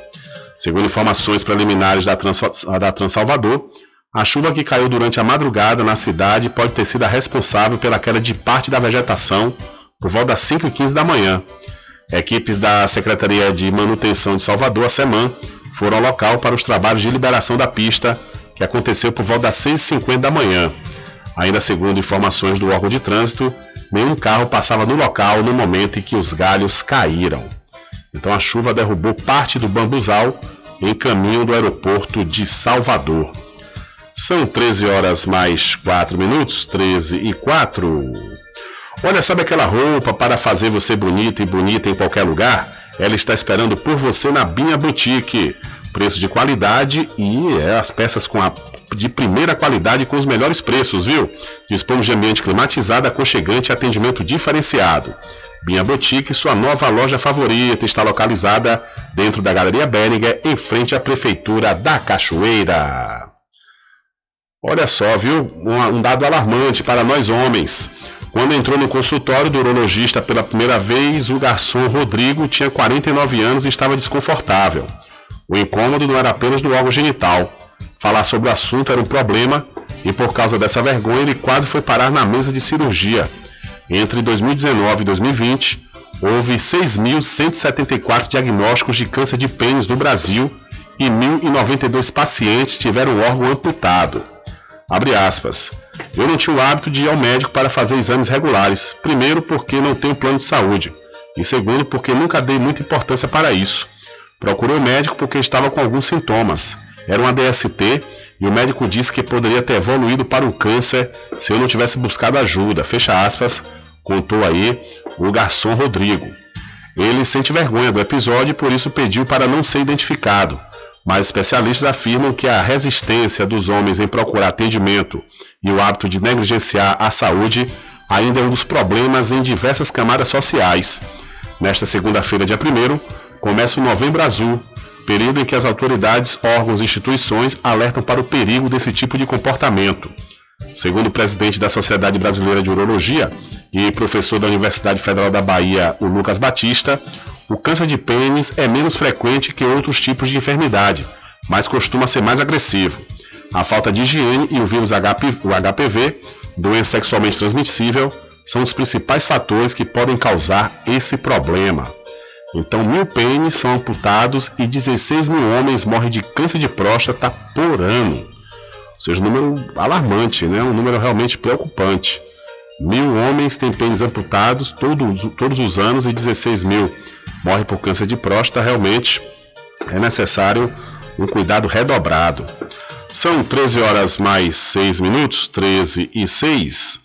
S1: Segundo informações preliminares da, Trans, da Transalvador, a chuva que caiu durante a madrugada na cidade pode ter sido a responsável pela queda de parte da vegetação por volta das 5h15 da manhã. Equipes da Secretaria de Manutenção de Salvador, a SEMAN, foram ao local para os trabalhos de liberação da pista, que aconteceu por volta das 6h50 da manhã. Ainda segundo informações do órgão de trânsito, nenhum carro passava no local no momento em que os galhos caíram. Então a chuva derrubou parte do bambuzal em caminho do aeroporto de Salvador. São 13 horas mais 4 minutos, 13 e 4. Olha, sabe aquela roupa para fazer você bonita e bonita em qualquer lugar? Ela está esperando por você na Binha Boutique. Preço de qualidade e é, as peças com a, de primeira qualidade com os melhores preços, viu? Dispomos de ambiente climatizado, aconchegante e atendimento diferenciado. Binha Boutique, sua nova loja favorita, está localizada dentro da Galeria Berninger, em frente à Prefeitura da Cachoeira. Olha só, viu? Um, um dado alarmante para nós homens. Quando entrou no consultório do urologista pela primeira vez, o garçom Rodrigo tinha 49 anos e estava desconfortável. O incômodo não era apenas do órgão genital. Falar sobre o assunto era um problema e, por causa dessa vergonha, ele quase foi parar na mesa de cirurgia. Entre 2019 e 2020, houve 6.174 diagnósticos de câncer de pênis no Brasil e 1.092 pacientes tiveram o órgão amputado. Abre aspas. Eu não tinha o hábito de ir ao médico para fazer exames regulares. Primeiro, porque não tenho plano de saúde. E segundo, porque nunca dei muita importância para isso. Procurei o médico porque estava com alguns sintomas. Era uma DST e o médico disse que poderia ter evoluído para um câncer se eu não tivesse buscado ajuda. Fecha aspas, contou aí o garçom Rodrigo. Ele sente vergonha do episódio e por isso pediu para não ser identificado. Mas especialistas afirmam que a resistência dos homens em procurar atendimento e o hábito de negligenciar a saúde ainda é um dos problemas em diversas camadas sociais. Nesta segunda-feira, dia 1, começa o Novembro Azul, período em que as autoridades, órgãos e instituições alertam para o perigo desse tipo de comportamento. Segundo o presidente da Sociedade Brasileira de Urologia e professor da Universidade Federal da Bahia, o Lucas Batista, o câncer de pênis é menos frequente que outros tipos de enfermidade, mas costuma ser mais agressivo. A falta de higiene e o vírus HPV, doença sexualmente transmissível, são os principais fatores que podem causar esse problema. Então, mil pênis são amputados e 16 mil homens morrem de câncer de próstata por ano. Ou seja, um número alarmante, né? um número realmente preocupante. Mil homens têm pênis amputados todos, todos os anos e 16 mil morrem por câncer de próstata. Realmente é necessário um cuidado redobrado. São 13 horas mais 6 minutos, 13 e 6.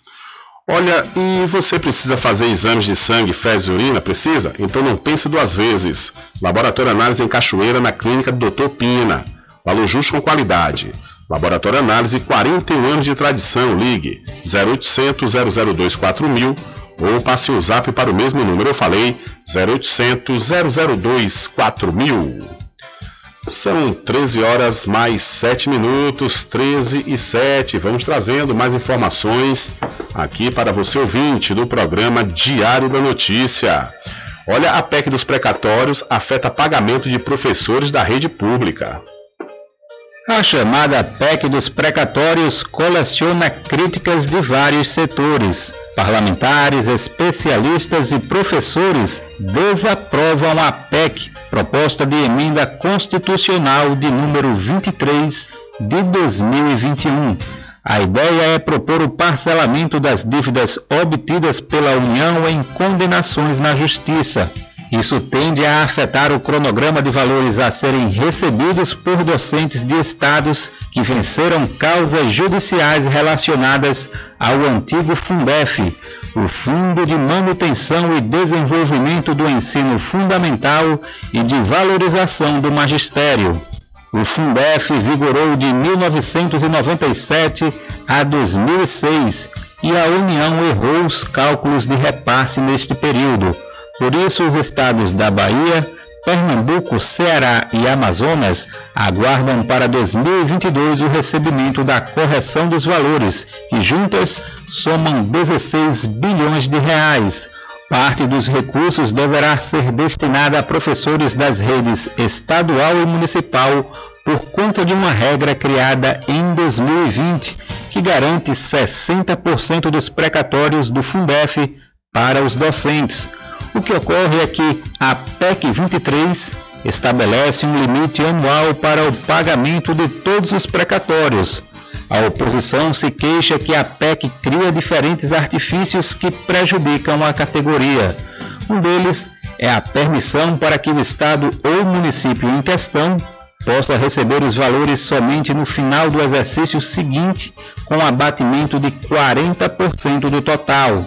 S1: Olha, e você precisa fazer exames de sangue, fezes e urina? Precisa? Então não pense duas vezes. Laboratório Análise em Cachoeira, na clínica do Dr. Pina. Valor justo com qualidade. Laboratório Análise, 41 anos de tradição. Ligue 0800 002 4000 ou passe o zap para o mesmo número. Eu falei 0800 002 4000. São 13 horas mais 7 minutos, 13 e 7. Vamos trazendo mais informações aqui para você ouvinte do programa Diário da Notícia. Olha, a PEC dos precatórios afeta pagamento de professores da rede pública.
S16: A chamada PEC dos precatórios coleciona críticas de vários setores. Parlamentares, especialistas e professores desaprovam a PEC, proposta de emenda constitucional de número 23 de 2021. A ideia é propor o parcelamento das dívidas obtidas pela União em condenações na Justiça. Isso tende a afetar o cronograma de valores a serem recebidos por docentes de estados que venceram causas judiciais relacionadas ao antigo Fundef, o Fundo de Manutenção e Desenvolvimento do Ensino Fundamental e de Valorização do Magistério. O Fundef vigorou de 1997 a 2006 e a União errou os cálculos de repasse neste período por isso, os estados da Bahia, Pernambuco, Ceará e Amazonas aguardam para 2022 o recebimento da correção dos valores, que juntas somam 16 bilhões de reais. Parte dos recursos deverá ser destinada a professores das redes estadual e municipal por conta de uma regra criada em 2020 que garante 60% dos precatórios do Fundef para os docentes. O que ocorre é que a PEC 23 estabelece um limite anual para o pagamento de todos os precatórios. A oposição se queixa que a PEC cria diferentes artifícios que prejudicam a categoria. Um deles é a permissão para que o Estado ou município em questão possa receber os valores somente no final do exercício seguinte, com abatimento de 40% do total.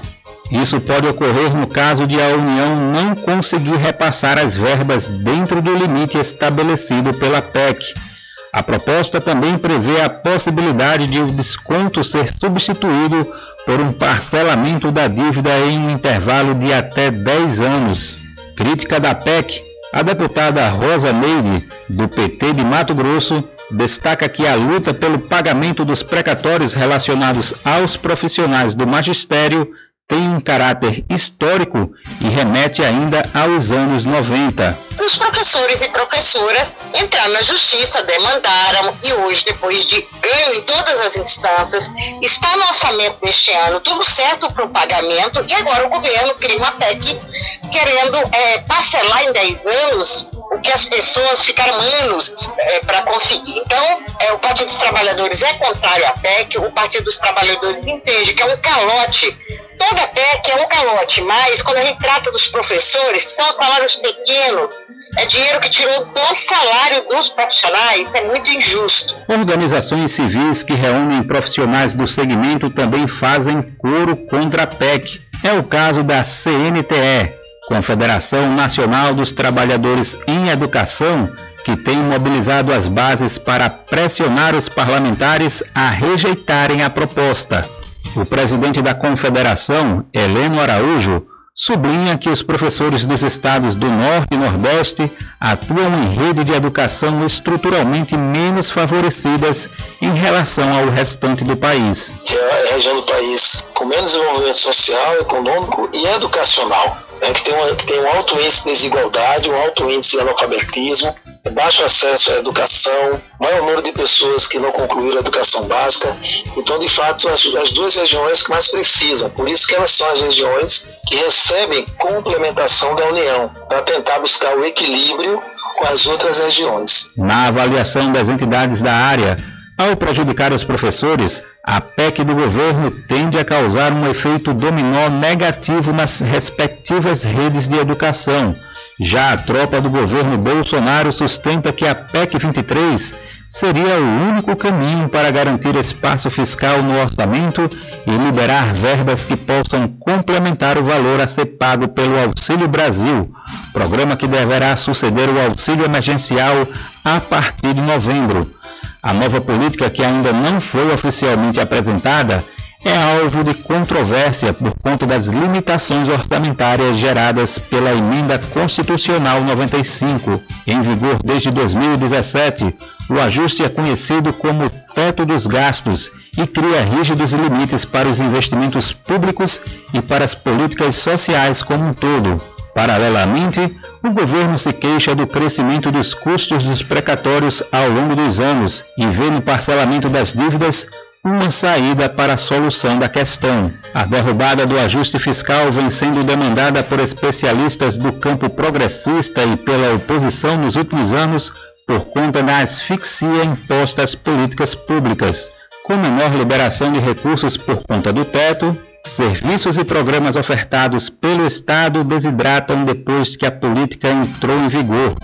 S16: Isso pode ocorrer no caso de a União não conseguir repassar as verbas dentro do limite estabelecido pela PEC. A proposta também prevê a possibilidade de o desconto ser substituído por um parcelamento da dívida em um intervalo de até 10 anos. Crítica da PEC, a deputada Rosa Meire, do PT de Mato Grosso, destaca que a luta pelo pagamento dos precatórios relacionados aos profissionais do magistério tem um caráter histórico e remete ainda aos anos 90.
S17: Os professores e professoras entraram na justiça, demandaram e hoje, depois de ganho em todas as instâncias, está no orçamento deste ano tudo certo para o pagamento e agora o governo cria uma PEC querendo é, parcelar em 10 anos o que as pessoas ficaram anos é, para conseguir. Então, é, o Partido dos Trabalhadores é contrário à PEC, o Partido dos Trabalhadores entende que é um calote toda PEC é um calote, mas quando a gente trata dos professores, que são salários pequenos, é dinheiro que tirou do salário dos profissionais, é muito injusto.
S16: Organizações civis que reúnem profissionais do segmento também fazem coro contra a PEC. É o caso da CNTE, Confederação Nacional dos Trabalhadores em Educação, que tem mobilizado as bases para pressionar os parlamentares a rejeitarem a proposta. O presidente da Confederação, Heleno Araújo, sublinha que os professores dos estados do Norte e Nordeste atuam em rede de educação estruturalmente menos favorecidas em relação ao restante do país.
S18: É a região do país com menos desenvolvimento social, econômico e educacional.
S19: Né, que, tem uma, tem um alto índice de desigualdade, um alto índice de analfabetismo, baixo acesso à educação, maior número de pessoas que não concluíram a educação básica. Então, de fato, as, as duas regiões que mais precisam. Por isso que elas são as regiões que recebem complementação da União, para tentar buscar o equilíbrio com as outras regiões.
S16: Na avaliação das entidades da área, ao prejudicar os professores, a PEC do governo tende a causar um efeito dominó negativo nas respectivas redes de educação. Já a tropa do governo Bolsonaro sustenta que a PEC 23 seria o único caminho para garantir espaço fiscal no orçamento e liberar verbas que possam complementar o valor a ser pago pelo Auxílio Brasil, programa que deverá suceder o auxílio emergencial a partir de novembro. A nova política, que ainda não foi oficialmente apresentada, é alvo de controvérsia por conta das limitações orçamentárias geradas pela Emenda Constitucional 95, em vigor desde 2017. O ajuste é conhecido como teto dos gastos e cria rígidos limites para os investimentos públicos e para as políticas sociais como um todo. Paralelamente, o governo se queixa do crescimento dos custos dos precatórios ao longo dos anos e vê no parcelamento das dívidas uma saída para a solução da questão. A derrubada do ajuste fiscal vem sendo demandada por especialistas do campo progressista e pela oposição nos últimos anos por conta da asfixia imposta às políticas públicas, com menor liberação de recursos por conta do teto, serviços e programas ofertados pelo Estado desidratam depois que a política entrou em vigor.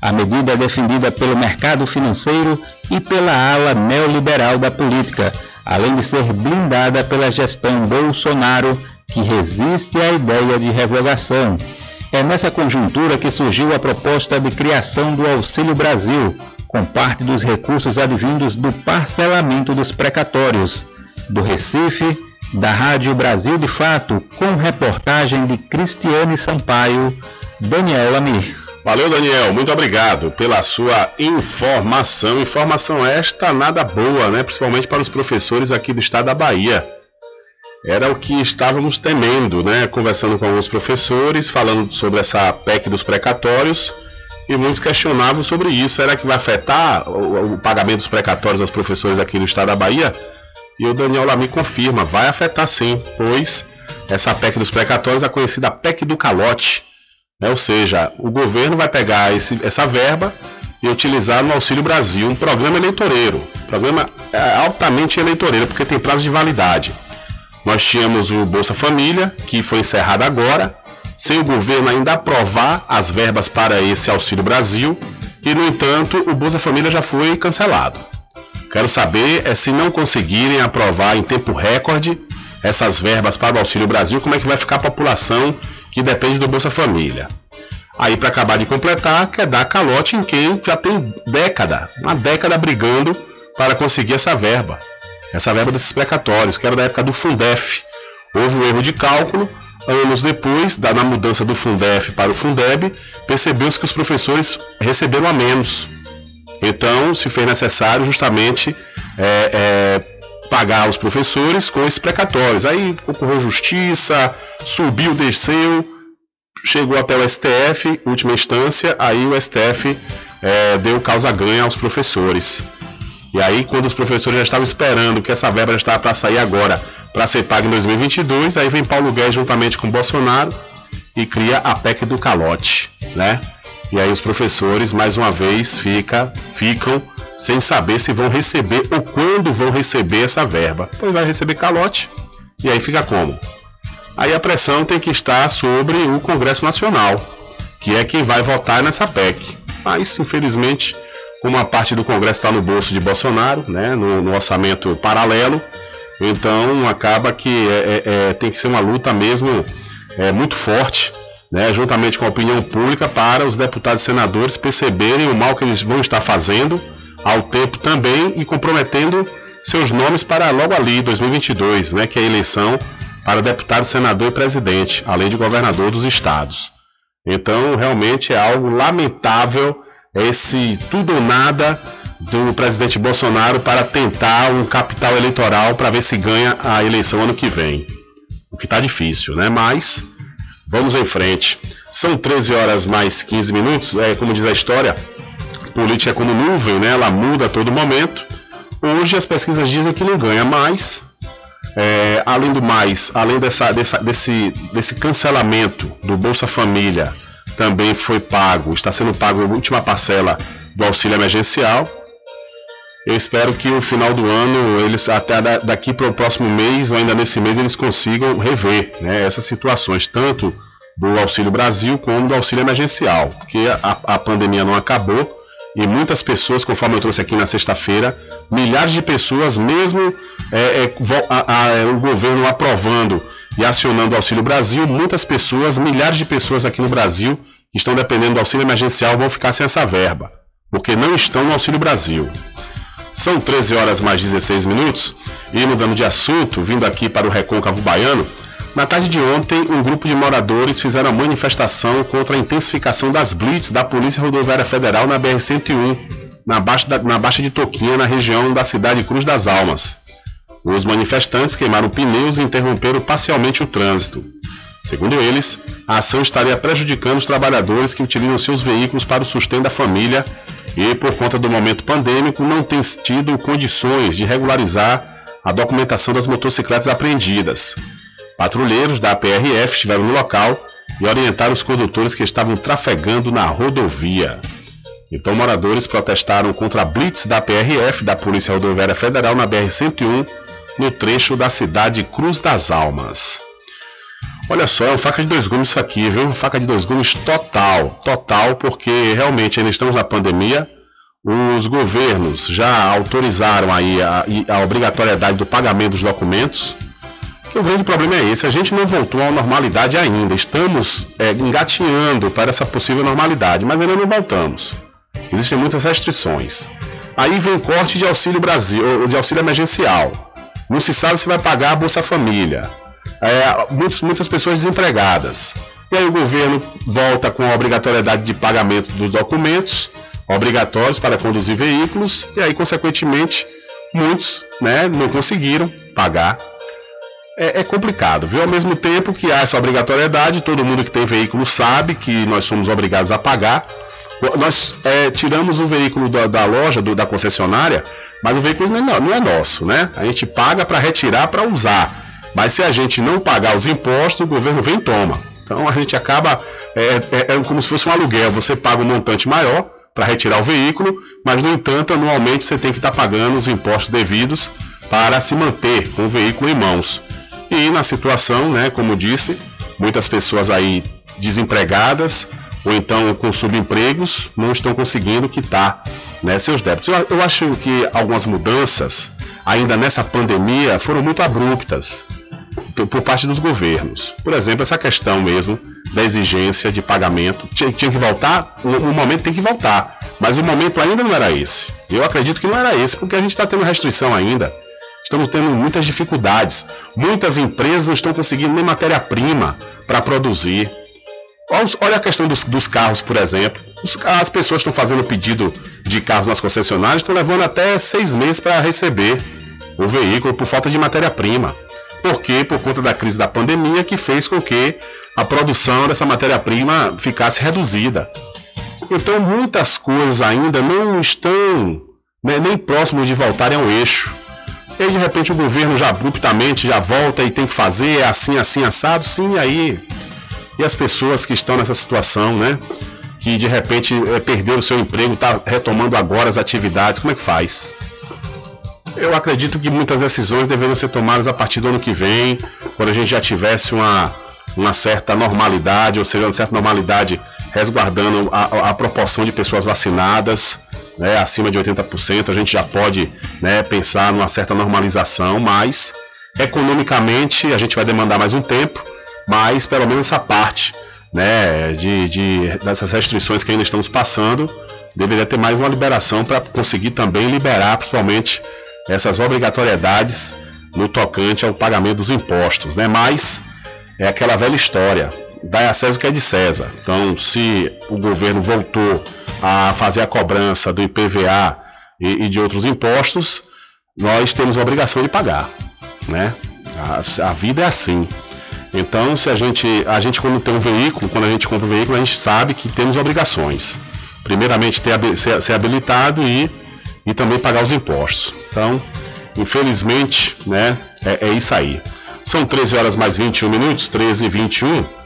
S16: A medida é defendida pelo mercado financeiro e pela ala neoliberal da política, além de ser blindada pela gestão Bolsonaro, que resiste à ideia de revogação. É nessa conjuntura que surgiu a proposta de criação do Auxílio Brasil, com parte dos recursos advindos do parcelamento dos precatórios. Do Recife, da Rádio Brasil de Fato, com reportagem de Cristiane Sampaio, Daniel Lamir.
S1: Valeu, Daniel. Muito obrigado pela sua informação. Informação esta nada boa, né? Principalmente para os professores aqui do estado da Bahia. Era o que estávamos temendo, né? Conversando com alguns professores, falando sobre essa PEC dos precatórios. E muitos questionavam sobre isso. Será que vai afetar o, o pagamento dos precatórios aos professores aqui do estado da Bahia? E o Daniel Lamy confirma, vai afetar sim, pois essa PEC dos precatórios é conhecida PEC do calote né? Ou seja, o governo vai pegar esse, essa verba e utilizar no Auxílio Brasil, um programa eleitoreiro, programa é, altamente eleitoreiro, porque tem prazo de validade. Nós tínhamos o Bolsa Família, que foi encerrado agora, sem o governo ainda aprovar as verbas para esse Auxílio Brasil, e no entanto o Bolsa Família já foi cancelado. Quero saber é se não conseguirem aprovar em tempo recorde essas verbas para o Auxílio Brasil, como é que vai ficar a população que depende do Bolsa Família. Aí, para acabar de completar, quer dar calote em quem já tem década, uma década brigando para conseguir essa verba. Essa verba desses precatórios, que era da época do Fundef. Houve um erro de cálculo, anos depois, da, na mudança do Fundef para o Fundeb, percebeu-se que os professores receberam a menos. Então, se fez necessário justamente é, é, pagar os professores com esses precatórios. Aí ocorreu justiça, subiu, desceu, chegou até o STF, última instância, aí o STF é, deu causa ganha aos professores. E aí, quando os professores já estavam esperando que essa verba já estava para sair agora, para ser paga em 2022, aí vem Paulo Guedes juntamente com Bolsonaro e cria a PEC do calote, né? E aí os professores, mais uma vez, fica, ficam sem saber se vão receber ou quando vão receber essa verba. Pois vai receber calote. E aí fica como? Aí a pressão tem que estar sobre o Congresso Nacional, que é quem vai votar nessa PEC. Mas, infelizmente, como a parte do Congresso está no bolso de Bolsonaro, né, no, no orçamento paralelo, então acaba que é, é, é, tem que ser uma luta mesmo é, muito forte, né, juntamente com a opinião pública, para os deputados e senadores perceberem o mal que eles vão estar fazendo ao tempo também e comprometendo seus nomes para logo ali, 2022, né, que é a eleição para deputado, senador e presidente, além de governador dos estados. Então, realmente é algo lamentável esse tudo ou nada do presidente Bolsonaro para tentar um capital eleitoral para ver se ganha a eleição ano que vem. O que está difícil, né? Mas Vamos em frente. São 13 horas mais 15 minutos. É, como diz a história, política é como nuvem, né? Ela muda a todo momento. Hoje as pesquisas dizem que não ganha mais. É, além do mais, além dessa, dessa, desse, desse cancelamento do Bolsa Família, também foi pago, está sendo pago a última parcela do auxílio emergencial. Eu espero que no final do ano, eles até daqui para o próximo mês, ou ainda nesse mês, eles consigam rever né, essas situações, tanto do Auxílio Brasil como do auxílio emergencial, porque a, a pandemia não acabou e muitas pessoas, conforme eu trouxe aqui na sexta-feira, milhares de pessoas, mesmo é, é, a, a, o governo aprovando e acionando o Auxílio Brasil, muitas pessoas, milhares de pessoas aqui no Brasil que estão dependendo do auxílio emergencial vão ficar sem essa verba, porque não estão no Auxílio Brasil. São 13 horas mais 16 minutos e mudando de assunto, vindo aqui para o Recôncavo Baiano, na tarde de ontem, um grupo de moradores fizeram a manifestação contra a intensificação das blitz da Polícia Rodoviária Federal na BR-101, na na baixa de Toquinha, na região da cidade Cruz das Almas. Os manifestantes queimaram pneus e interromperam parcialmente o trânsito. Segundo eles, a ação estaria prejudicando os trabalhadores que utilizam seus veículos para o sustento da família e, por conta do momento pandêmico, não têm tido condições de regularizar a documentação das motocicletas apreendidas. Patrulheiros da PRF estiveram no local e orientaram os condutores que estavam trafegando na rodovia. Então, moradores protestaram contra a blitz da PRF, da Polícia Rodoviária Federal, na BR-101, no trecho da cidade Cruz das Almas. Olha só, é uma faca de dois gumes isso aqui, viu? Uma faca de dois gumes total, total, porque realmente ainda estamos na pandemia. Os governos já autorizaram aí a, a obrigatoriedade do pagamento dos documentos que o grande problema é esse, a gente não voltou à normalidade ainda, estamos é, engatinhando para essa possível normalidade, mas ainda não voltamos. Existem muitas restrições. Aí vem corte de auxílio Brasil, de auxílio emergencial. Não se sabe se vai pagar a Bolsa Família. É, muitos, muitas pessoas desempregadas. E aí o governo volta com a obrigatoriedade de pagamento dos documentos obrigatórios para conduzir veículos e aí consequentemente muitos né, não conseguiram pagar é, é, complicado, viu? Ao mesmo tempo que há essa obrigatoriedade, todo mundo que tem veículo sabe que nós somos obrigados a pagar. Nós é, tiramos o veículo da, da loja, do, da concessionária, mas o veículo não é, não é nosso, né? A gente paga para retirar, para usar. Mas se a gente não pagar os impostos, o governo vem e toma. Então a gente acaba, é, é, é como se fosse um aluguel, você paga um montante maior para retirar o veículo, mas no entanto, anualmente você tem que estar tá pagando os impostos devidos para se manter com o veículo em mãos. E na situação, né, como disse, muitas pessoas aí desempregadas ou então com subempregos não estão conseguindo quitar né, seus débitos. Eu, eu acho que algumas mudanças, ainda nessa pandemia, foram muito abruptas por, por parte dos governos. Por exemplo, essa questão mesmo da exigência de pagamento. Tinha, tinha que voltar? O, o, momento tem que voltar. Mas o momento ainda não era esse. Eu acredito que não era esse, porque a gente está tendo restrição ainda. Estamos tendo muitas dificuldades. Muitas empresas não estão conseguindo nem matéria-prima para produzir. Olha a questão dos, dos carros, por exemplo. as pessoas estão fazendo pedido de carros nas concessionárias, estão levando até seis meses para receber o veículo por falta de matéria-prima. Por quê? Por conta da crise da pandemia que fez com que a produção dessa matéria-prima ficasse reduzida. Então muitas coisas ainda não estão né, nem próximos de voltarem ao eixo. E de repente o governo já abruptamente já volta e tem que fazer assim, assim, assado, sim, aí. E as pessoas que estão nessa situação, né? Que de repente é, perderam o seu emprego, está retomando agora as atividades, como é que faz? Eu acredito que muitas decisões deveriam ser tomadas a partir do ano que vem, quando a gente já tivesse uma, uma certa normalidade, ou seja, uma certa normalidade resguardando a, a proporção de pessoas vacinadas, né, acima de 80%, a gente já pode né, pensar numa certa normalização, mas economicamente a gente vai demandar mais um tempo, mas pelo menos essa parte né, de, de, dessas restrições que ainda estamos passando, deveria ter mais uma liberação para conseguir também liberar principalmente essas obrigatoriedades no tocante ao pagamento dos impostos, né? Mas é aquela velha história, dá a César o que é de César. Então, se o governo voltou a fazer a cobrança do IPVA e, e de outros impostos, nós temos a obrigação de pagar, né? A, a, vida é assim. Então, se a gente, a gente quando tem um veículo, quando a gente compra um veículo, a gente sabe que temos obrigações. Primeiramente, ter, ser, ser habilitado e, e também pagar os impostos. Então, infelizmente, né, é, é isso aí. São 13 horas mais 21 minutos, 13 e 21.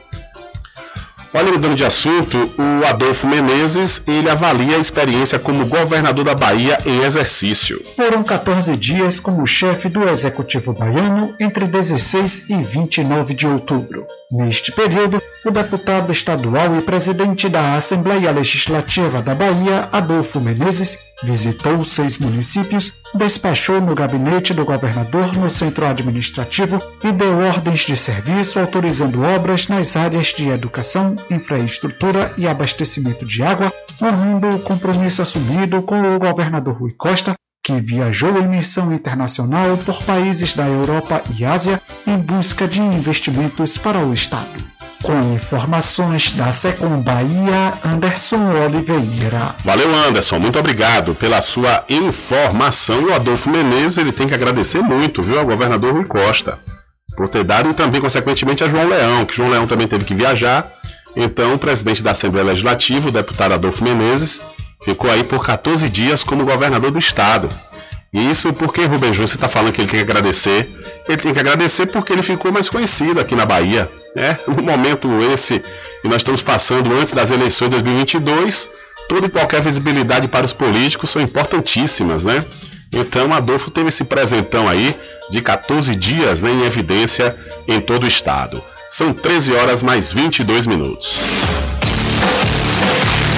S1: Olha, mudando de assunto, o Adolfo Menezes, ele avalia a experiência como governador da Bahia em exercício.
S15: Foram 14 dias como chefe do Executivo baiano entre 16 e 29 de outubro. Neste período, o deputado estadual e presidente da Assembleia Legislativa da Bahia, Adolfo Menezes, visitou seis municípios, despachou no gabinete do governador no centro administrativo e deu ordens de serviço autorizando obras nas áreas de educação, infraestrutura e abastecimento de água, honrando o compromisso assumido com o governador Rui Costa que viajou em missão internacional por países da Europa e Ásia em busca de investimentos para o Estado. Com informações da Secom Bahia, Anderson Oliveira.
S1: Valeu, Anderson. Muito obrigado pela sua informação. O Adolfo Menezes ele tem que agradecer muito, viu, ao governador Rui Costa, por ter dado e também, consequentemente, a João Leão, que João Leão também teve que viajar. Então, o presidente da Assembleia Legislativa, o deputado Adolfo Menezes, ficou aí por 14 dias como governador do estado. E isso porque Rubem Júnior está falando que ele tem que agradecer. Ele tem que agradecer porque ele ficou mais conhecido aqui na Bahia. Né? No [LAUGHS] momento esse que nós estamos passando antes das eleições de 2022, toda e qualquer visibilidade para os políticos são importantíssimas, né? Então Adolfo teve esse presentão aí de 14 dias né, em evidência em todo o estado. São 13 horas mais 22 minutos.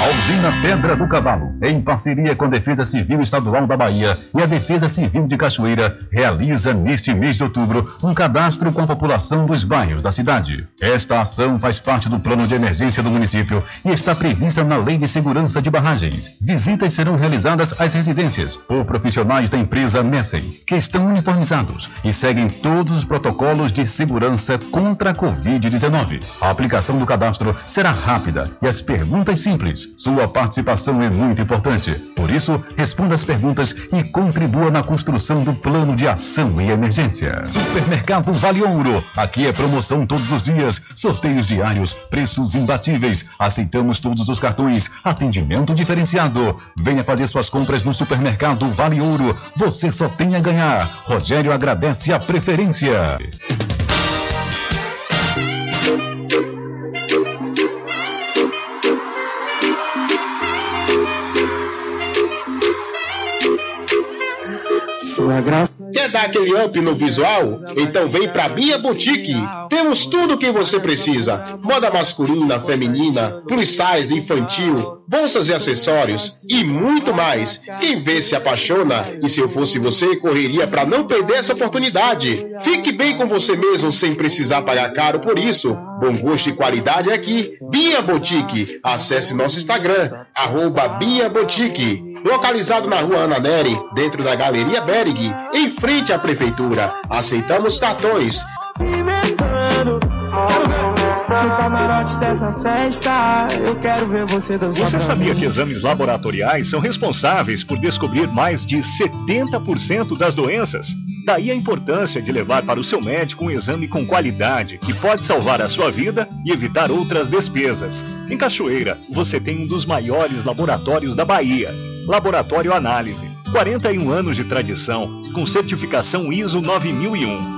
S2: A usina Pedra do Cavalo, em parceria com a Defesa Civil Estadual da Bahia e a Defesa Civil de Cachoeira, realiza neste mês de outubro um cadastro com a população dos bairros da cidade. Esta ação faz parte do plano de emergência do município e está prevista na Lei de Segurança de Barragens. Visitas serão realizadas às residências por profissionais da empresa Messem, que estão uniformizados e seguem todos os protocolos de segurança contra a Covid-19. A aplicação do cadastro será rápida e as perguntas simples. Sua participação é muito importante. Por isso, responda as perguntas e contribua na construção do plano de ação e emergência. Supermercado Vale Ouro. Aqui é promoção todos os dias, sorteios diários, preços imbatíveis. Aceitamos todos os cartões, atendimento diferenciado. Venha fazer suas compras no Supermercado Vale Ouro. Você só tem a ganhar. Rogério agradece a preferência.
S5: Quer dar aquele up no visual? Então vem pra Bia Boutique. Temos tudo o que você precisa: moda masculina, feminina, plus size, infantil, bolsas e acessórios e muito mais. Quem vê se apaixona e se eu fosse você, correria para não perder essa oportunidade. Fique bem com você mesmo sem precisar pagar caro por isso. Bom gosto e qualidade aqui. Bia Boutique. Acesse nosso Instagram, arroba Bia Boutique. Localizado na rua Ana Neri, dentro da Galeria Berg, em frente à Prefeitura. Aceitamos cartões.
S20: No camarote dessa festa, eu quero ver você dançar.
S10: Você sabia que exames laboratoriais são responsáveis por descobrir mais de 70% das doenças? Daí a importância de levar para o seu médico um exame com qualidade que pode salvar a sua vida e evitar outras despesas. Em Cachoeira, você tem um dos maiores laboratórios da Bahia. Laboratório Análise. 41 anos de tradição, com certificação ISO 9001.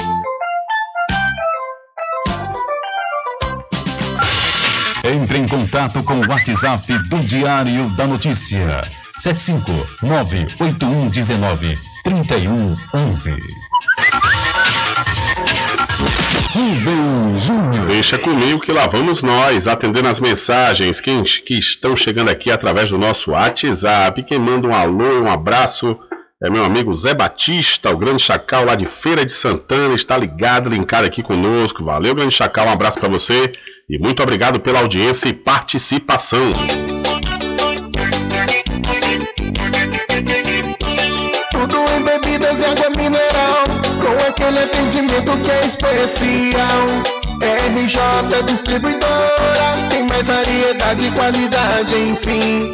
S2: Entre em contato com o WhatsApp do Diário da Notícia. 759-8119-3111. Rubem Júnior.
S1: Deixa comigo que lá vamos nós, atendendo as mensagens que, que estão chegando aqui através do nosso WhatsApp. Quem manda um alô, um abraço é meu amigo Zé Batista, o grande chacal lá de Feira de Santana, está ligado, linkado aqui conosco. Valeu, grande chacal, um abraço para você e muito obrigado pela audiência e participação.
S21: Tudo em bebidas e água mineral, com aquele atendimento que é especial. RJ Distribuidora, tem mais variedade e qualidade, enfim.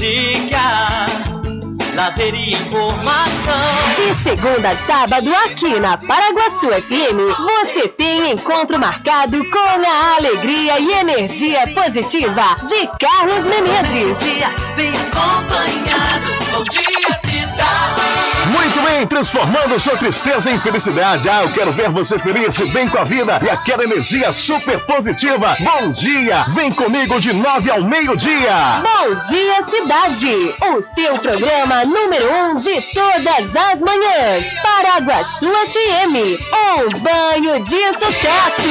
S22: Música, lazer e informação.
S23: De segunda a sábado, aqui na Paraguaçu FM, você tem encontro marcado com a alegria e energia positiva de Carlos Menezes.
S22: Bem acompanhado. Bom dia, cidade.
S24: Muito bem, transformando sua tristeza em felicidade. Ah, eu quero ver você feliz, bem com a vida e aquela energia super positiva. Bom dia, vem comigo de nove ao meio-dia.
S23: Bom dia, cidade! O seu programa número um de todas as manhãs. Paraguaçu FM, um banho de sucesso.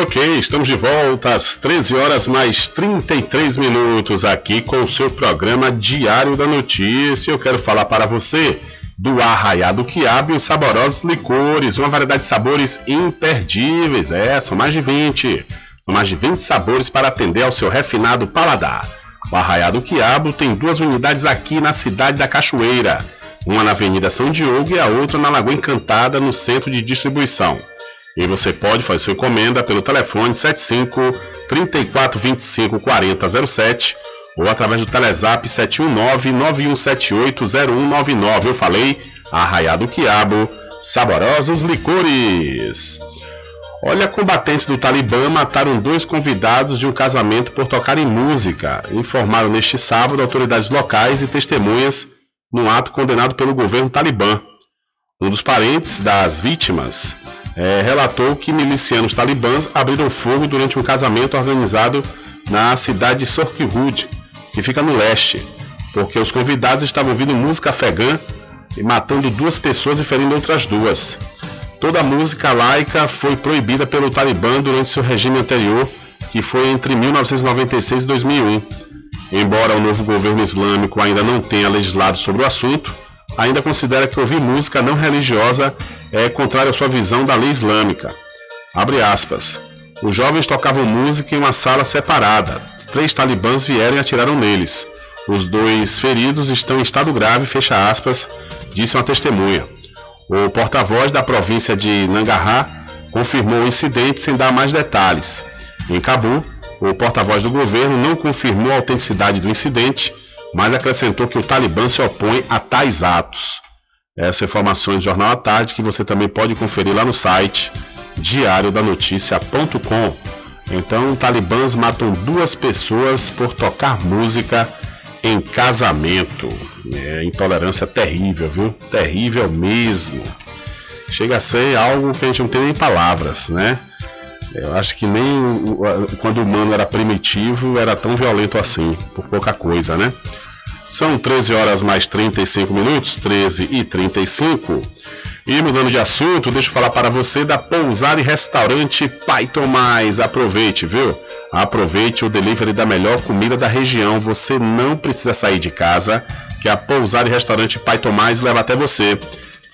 S1: Ok, estamos de volta às 13 horas mais 33 minutos aqui com o seu programa Diário da Notícia. Eu quero falar para você do Arraiado Quiabo e os saborosos licores, uma variedade de sabores imperdíveis. É, são mais de 20. São mais de 20 sabores para atender ao seu refinado paladar. O Arraiado Quiabo tem duas unidades aqui na cidade da Cachoeira. Uma na Avenida São Diogo e a outra na Lagoa Encantada, no centro de distribuição. E você pode fazer sua encomenda pelo telefone 75 34 25 40 07 ou através do Telezap 719 9178 0199. Eu falei, Arraiado Quiabo, saborosos licores. Olha, combatentes do Talibã mataram dois convidados de um casamento por tocarem música. Informaram neste sábado autoridades locais e testemunhas num ato condenado pelo governo talibã. Um dos parentes das vítimas é, relatou que milicianos talibãs abriram fogo durante um casamento organizado na cidade de Sorkhud, que fica no leste, porque os convidados estavam ouvindo música afegã e matando duas pessoas e ferindo outras duas. Toda a música laica foi proibida pelo Talibã durante seu regime anterior, que foi entre 1996 e 2001. Embora o novo governo islâmico ainda não tenha legislado sobre o assunto, ainda considera que ouvir música não religiosa é contrário à sua visão da lei islâmica. Abre aspas. Os jovens tocavam música em uma sala separada. Três talibãs vieram e atiraram neles. Os dois feridos estão em estado grave, fecha aspas, disse uma testemunha. O porta-voz da província de Nangarhar confirmou o incidente sem dar mais detalhes. Em Cabul, o porta-voz do governo não confirmou a autenticidade do incidente, mas acrescentou que o Talibã se opõe a tais atos. Essas informações do Jornal à Tarde que você também pode conferir lá no site diariodanoticia.com. Então, talibãs matam duas pessoas por tocar música em casamento. É intolerância terrível, viu? Terrível mesmo. Chega a ser algo que a gente não tem nem palavras, né? Eu acho que nem quando o humano era primitivo era tão violento assim, por pouca coisa, né? São 13 horas mais 35 minutos, 13 e 35. E mudando de assunto, deixa eu falar para você da pousada e restaurante Pai Tomás. Aproveite, viu? Aproveite o delivery da melhor comida da região. Você não precisa sair de casa, que a pousada e restaurante Pai Tomás leva até você.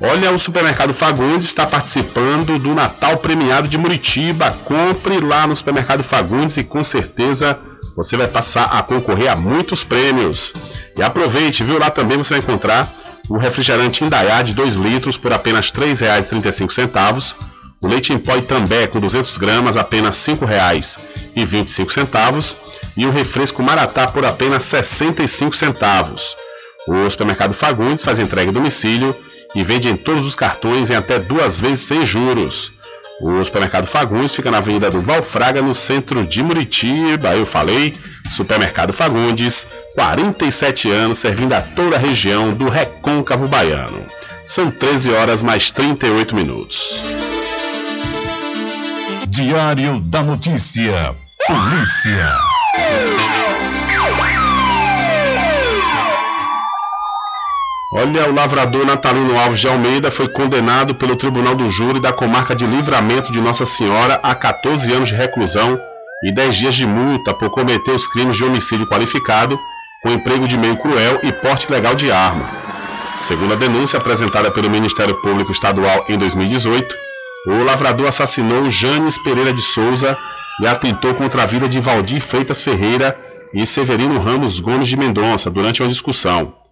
S1: Olha, o supermercado Fagundes está participando do Natal Premiado de Muritiba. Compre lá no supermercado Fagundes e com certeza você vai passar a concorrer a muitos prêmios. E aproveite, viu? Lá também você vai encontrar o refrigerante Indaiá de 2 litros por apenas R$ 3,35. O leite em pó e també com 200 gramas apenas R$ 5,25. E o refresco Maratá por apenas 65 centavos. O supermercado Fagundes faz entrega em domicílio e vende em todos os cartões em até duas vezes sem juros. O supermercado Fagundes fica na Avenida do Valfraga, no centro de Muritiba. Eu falei, Supermercado Fagundes, 47 anos servindo a toda a região do Recôncavo Baiano. São 13 horas mais 38 minutos.
S2: Diário da Notícia. Polícia.
S1: Olha, o lavrador Natalino Alves de Almeida foi condenado pelo Tribunal do Júri da Comarca de Livramento de Nossa Senhora a 14 anos de reclusão e 10 dias de multa por cometer os crimes de homicídio qualificado, com emprego de meio cruel e porte legal de arma. Segundo a denúncia apresentada pelo Ministério Público Estadual em 2018, o lavrador assassinou Janes Pereira de Souza e atentou contra a vida de Valdir Freitas Ferreira e Severino Ramos Gomes de Mendonça durante uma discussão.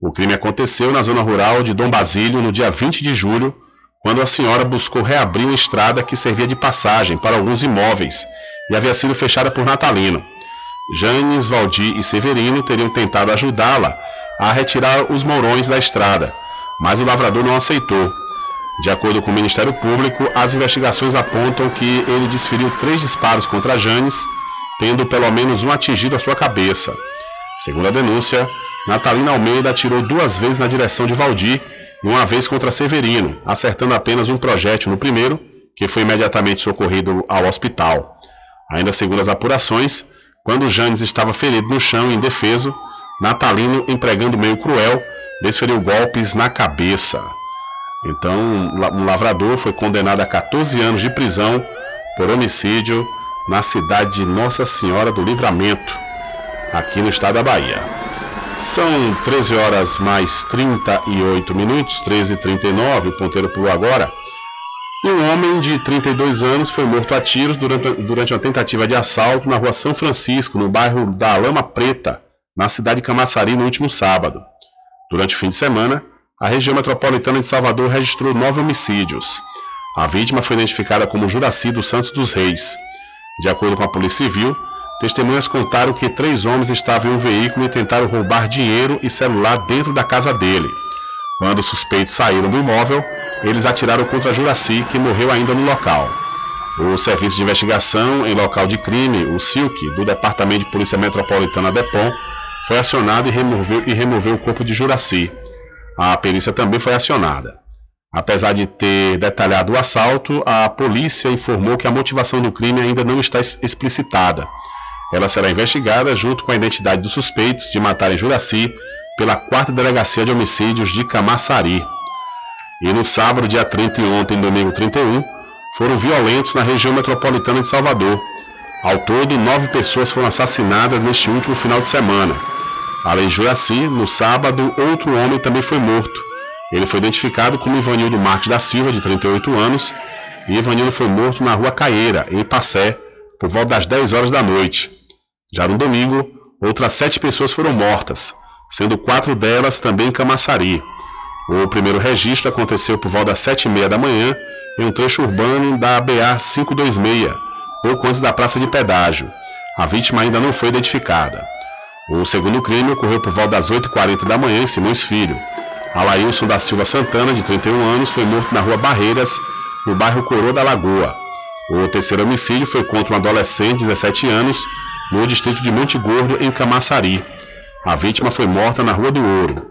S1: O crime aconteceu na zona rural de Dom Basílio no dia 20 de julho, quando a senhora buscou reabrir uma estrada que servia de passagem para alguns imóveis e havia sido fechada por Natalino. Janes, Valdir e Severino teriam tentado ajudá-la a retirar os mourões da estrada, mas o lavrador não aceitou. De acordo com o Ministério Público, as investigações apontam que ele desferiu três disparos contra Janes, tendo pelo menos um atingido a sua cabeça. Segundo a denúncia, Natalina Almeida atirou duas vezes na direção de Valdir e uma vez contra Severino, acertando apenas um projétil no primeiro, que foi imediatamente socorrido ao hospital. Ainda segundo as apurações, quando Janes estava ferido no chão e indefeso, Natalino, empregando meio cruel, desferiu golpes na cabeça. Então, um lavrador foi condenado a 14 anos de prisão por homicídio na cidade de Nossa Senhora do Livramento, aqui no estado da Bahia. São 13 horas mais 38 minutos, 13 e 39 o ponteiro pulou agora. Um homem de 32 anos foi morto a tiros durante, durante uma tentativa de assalto na rua São Francisco, no bairro da Lama Preta, na cidade de Camaçari, no último sábado. Durante o fim de semana, a região metropolitana de Salvador registrou nove homicídios. A vítima foi identificada como Juraci dos Santos dos Reis. De acordo com a Polícia Civil, Testemunhas contaram que três homens estavam em um veículo e tentaram roubar dinheiro e celular dentro da casa dele. Quando os suspeitos saíram do imóvel, eles atiraram contra Juraci, que morreu ainda no local. O Serviço de Investigação em Local de Crime, o SILC, do Departamento de Polícia Metropolitana DEPOM, foi acionado e removeu, e removeu o corpo de Juraci. A perícia também foi acionada. Apesar de ter detalhado o assalto, a polícia informou que a motivação do crime ainda não está explicitada ela será investigada junto com a identidade dos suspeitos de matarem Juraci pela 4 Delegacia de Homicídios de Camaçari. E no sábado, dia 30 e ontem, domingo 31, foram violentos na região metropolitana de Salvador. Ao todo, nove pessoas foram assassinadas neste último final de semana. Além de Juraci, no sábado, outro homem também foi morto. Ele foi identificado como Ivanildo Marques da Silva, de 38 anos, e Ivanildo foi morto na rua Caeira, em Passé, por volta das 10 horas da noite. Já no domingo, outras sete pessoas foram mortas, sendo quatro delas também em Camaçari. O primeiro registro aconteceu por volta das sete e meia da manhã em um trecho urbano da BA 526, pouco antes da praça de pedágio. A vítima ainda não foi identificada. O segundo crime ocorreu por volta das 8h40 da manhã em Simões Filho. Alailson da Silva Santana, de 31 anos, foi morto na rua Barreiras, no bairro Coroa da Lagoa. O terceiro homicídio foi contra um adolescente de 17 anos, no distrito de Monte Gordo, em Camaçari. A vítima foi morta na Rua do Ouro.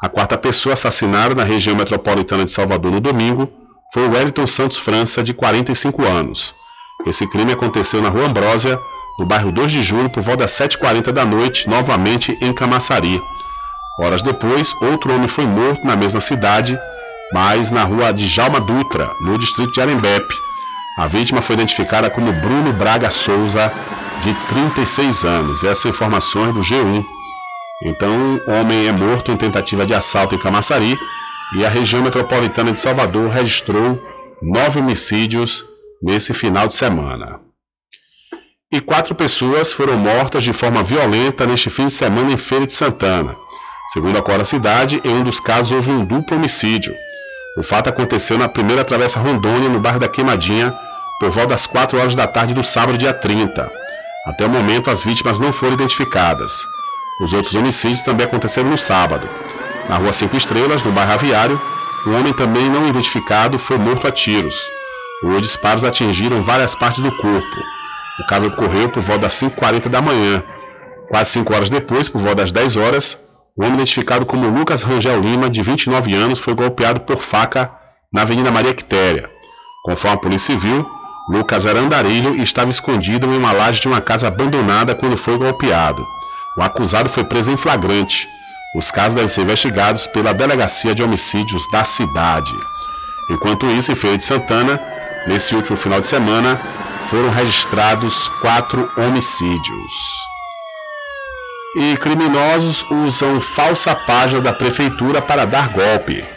S1: A quarta pessoa assassinada na região metropolitana de Salvador no domingo foi o Wellington Santos França, de 45 anos. Esse crime aconteceu na Rua Ambrósia, no bairro 2 de Julho, por volta das 7h40 da noite, novamente em Camaçari. Horas depois, outro homem foi morto na mesma cidade, mas na rua de Jalma Dutra, no distrito de Arembepe. A vítima foi identificada como Bruno Braga Souza, de 36 anos. Essas informações do G1. Então, homem é morto em tentativa de assalto em Camaçari e a região metropolitana de Salvador registrou nove homicídios nesse final de semana. E quatro pessoas foram mortas de forma violenta neste fim de semana em Feira de Santana. Segundo a Cora Cidade, em um dos casos houve um duplo homicídio. O fato aconteceu na primeira travessa Rondônia, no bairro da Queimadinha, por volta das 4 horas da tarde do sábado, dia 30. Até o momento, as vítimas não foram identificadas. Os outros homicídios também aconteceram no sábado. Na rua Cinco Estrelas, no bairro Aviário, um homem também não identificado foi morto a tiros. Os disparos atingiram várias partes do corpo. O caso ocorreu por volta das 5h40 da manhã. Quase 5 horas depois, por volta das 10 horas, o homem identificado como Lucas Rangel Lima, de 29 anos, foi golpeado por faca na Avenida Maria Quitéria. Conforme a Polícia Civil, Lucas era andarilho e estava escondido em uma laje de uma casa abandonada quando foi golpeado. O acusado foi preso em flagrante. Os casos devem ser investigados pela Delegacia de Homicídios da cidade. Enquanto isso, em Feira de Santana, nesse último final de semana, foram registrados quatro homicídios. E criminosos usam falsa página da prefeitura para dar golpe.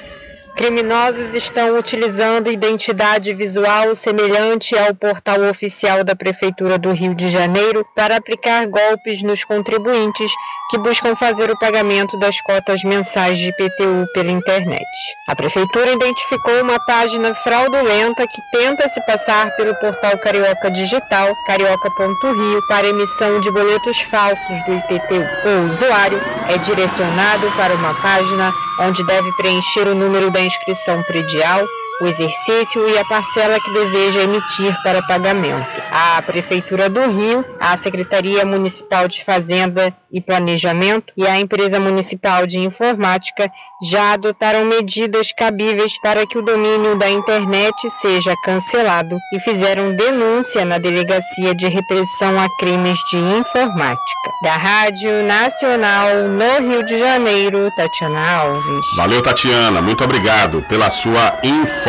S25: Criminosos estão utilizando identidade visual semelhante ao portal oficial da Prefeitura do Rio de Janeiro para aplicar golpes nos contribuintes que buscam fazer o pagamento das cotas mensais de IPTU pela internet. A Prefeitura identificou uma página fraudulenta que tenta se passar pelo portal Carioca Digital, carioca.rio, para emissão de boletos falsos do IPTU. O usuário é direcionado para uma página onde deve preencher o número da inscrição predial, o exercício e a parcela que deseja emitir para pagamento. A Prefeitura do Rio, a Secretaria Municipal de Fazenda e Planejamento e a Empresa Municipal de Informática já adotaram medidas cabíveis para que o domínio da internet seja cancelado e fizeram denúncia na Delegacia de Repressão a Crimes de Informática. Da Rádio Nacional no Rio de Janeiro, Tatiana Alves.
S1: Valeu, Tatiana. Muito obrigado pela sua informação.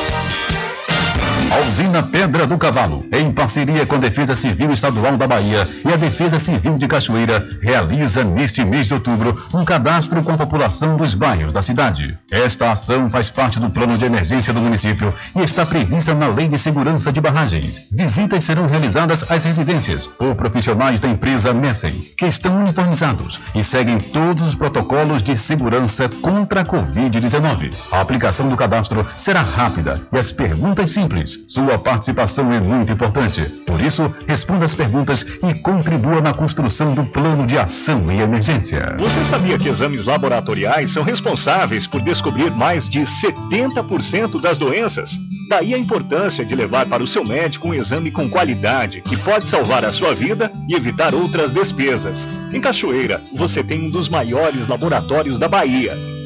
S2: A usina Pedra do Cavalo, em parceria com a Defesa Civil Estadual da Bahia e a Defesa Civil de Cachoeira, realiza neste mês de outubro um cadastro com a população dos bairros da cidade. Esta ação faz parte do plano de emergência do município e está prevista na Lei de Segurança de Barragens. Visitas serão realizadas às residências por profissionais da empresa Messen, que estão uniformizados e seguem todos os protocolos de segurança contra a Covid-19. A aplicação do cadastro será rápida e as perguntas simples. Sua participação é muito importante. Por isso, responda as perguntas e contribua na construção do plano de ação e emergência.
S10: Você sabia que exames laboratoriais são responsáveis por descobrir mais de 70% das doenças? Daí a importância de levar para o seu médico um exame com qualidade que pode salvar a sua vida e evitar outras despesas. Em Cachoeira, você tem um dos maiores laboratórios da Bahia.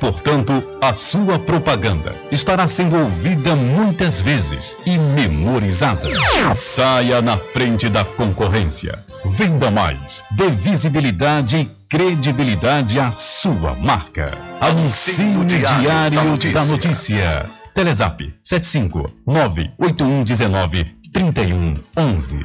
S2: Portanto, a sua propaganda estará sendo ouvida muitas vezes e memorizada. Saia na frente da concorrência. Venda mais. Dê visibilidade e credibilidade à sua marca. Anuncie no Diário da Notícia. Telezap 75 98119 3111.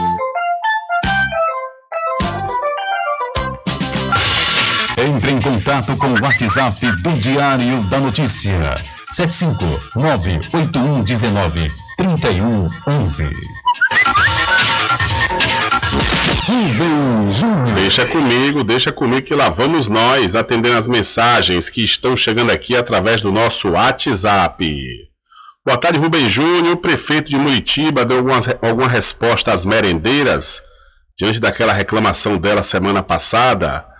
S2: Entre em contato com o WhatsApp do Diário da Notícia. 759-8119-3111. Rubem Júnior.
S1: Deixa comigo, deixa comigo que lá vamos nós atendendo as mensagens que estão chegando aqui através do nosso WhatsApp. Boa tarde, Rubem Júnior. O prefeito de Muritiba deu algumas, alguma resposta às merendeiras diante daquela reclamação dela semana passada.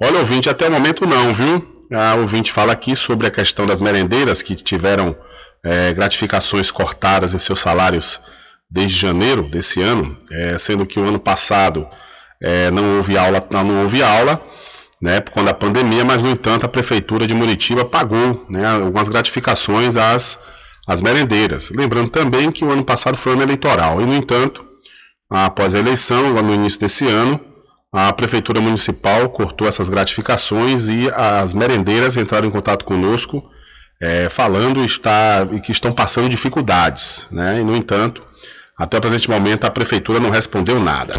S1: Olha, ouvinte, até o momento não, viu? A ouvinte fala aqui sobre a questão das merendeiras que tiveram eh, gratificações cortadas em seus salários desde janeiro desse ano, eh, sendo que o ano passado eh, não houve aula, não houve aula, né, por conta da pandemia, mas no entanto a prefeitura de Muritiba pagou, né, algumas gratificações às, às merendeiras. Lembrando também que o ano passado foi ano eleitoral e no entanto, após a eleição, no início desse ano, a Prefeitura Municipal cortou essas gratificações e as merendeiras entraram em contato conosco é, falando está, que estão passando dificuldades. Né? E, no entanto, até o presente momento a prefeitura não respondeu nada.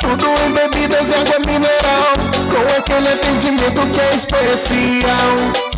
S21: Tudo em bebidas e água mineral, com aquele atendimento que é especial.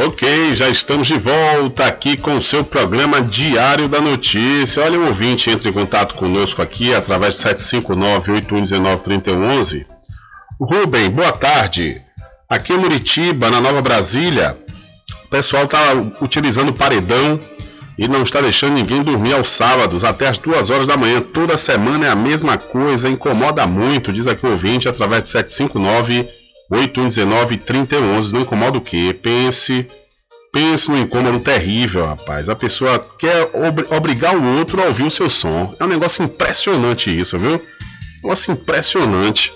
S1: Ok, já estamos de volta aqui com o seu programa Diário da Notícia. Olha, o ouvinte entra em contato conosco aqui através de 759-8119-3111. Rubem, boa tarde. Aqui em Muritiba, na Nova Brasília, o pessoal está utilizando paredão e não está deixando ninguém dormir aos sábados até as duas horas da manhã. Toda semana é a mesma coisa, incomoda muito, diz aqui o ouvinte através de 759 8119 3011. Não incomoda o quê? Pense, pense num incômodo terrível, rapaz. A pessoa quer ob obrigar o outro a ouvir o seu som. É um negócio impressionante isso, viu? Um negócio impressionante.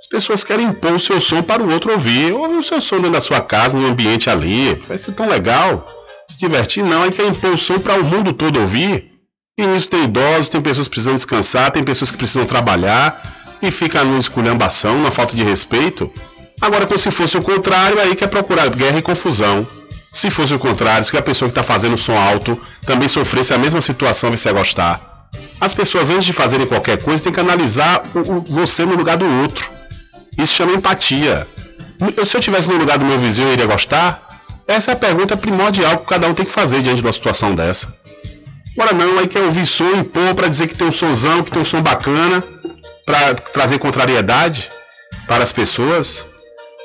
S1: As pessoas querem impor o seu som para o outro ouvir. Ouve o seu som dentro da sua casa, no ambiente ali. Vai ser tão legal. Se divertir, não. Aí impor o som para o mundo todo ouvir. E nisso tem idosos, tem pessoas que precisam descansar, tem pessoas que precisam trabalhar. E fica numa esculhambação, na falta de respeito. Agora, como se fosse o contrário, aí quer procurar guerra e confusão. Se fosse o contrário, se a pessoa que está fazendo som alto também sofresse a mesma situação, você ia gostar. As pessoas, antes de fazerem qualquer coisa, têm que analisar o, o, você no lugar do outro. Isso chama empatia. Eu, se eu estivesse no lugar do meu vizinho, eu iria gostar? Essa é a pergunta primordial que cada um tem que fazer diante de uma situação dessa. Agora não, aí quer ouvir som e pôr para dizer que tem um sonzão, que tem um som bacana, para trazer contrariedade para as pessoas.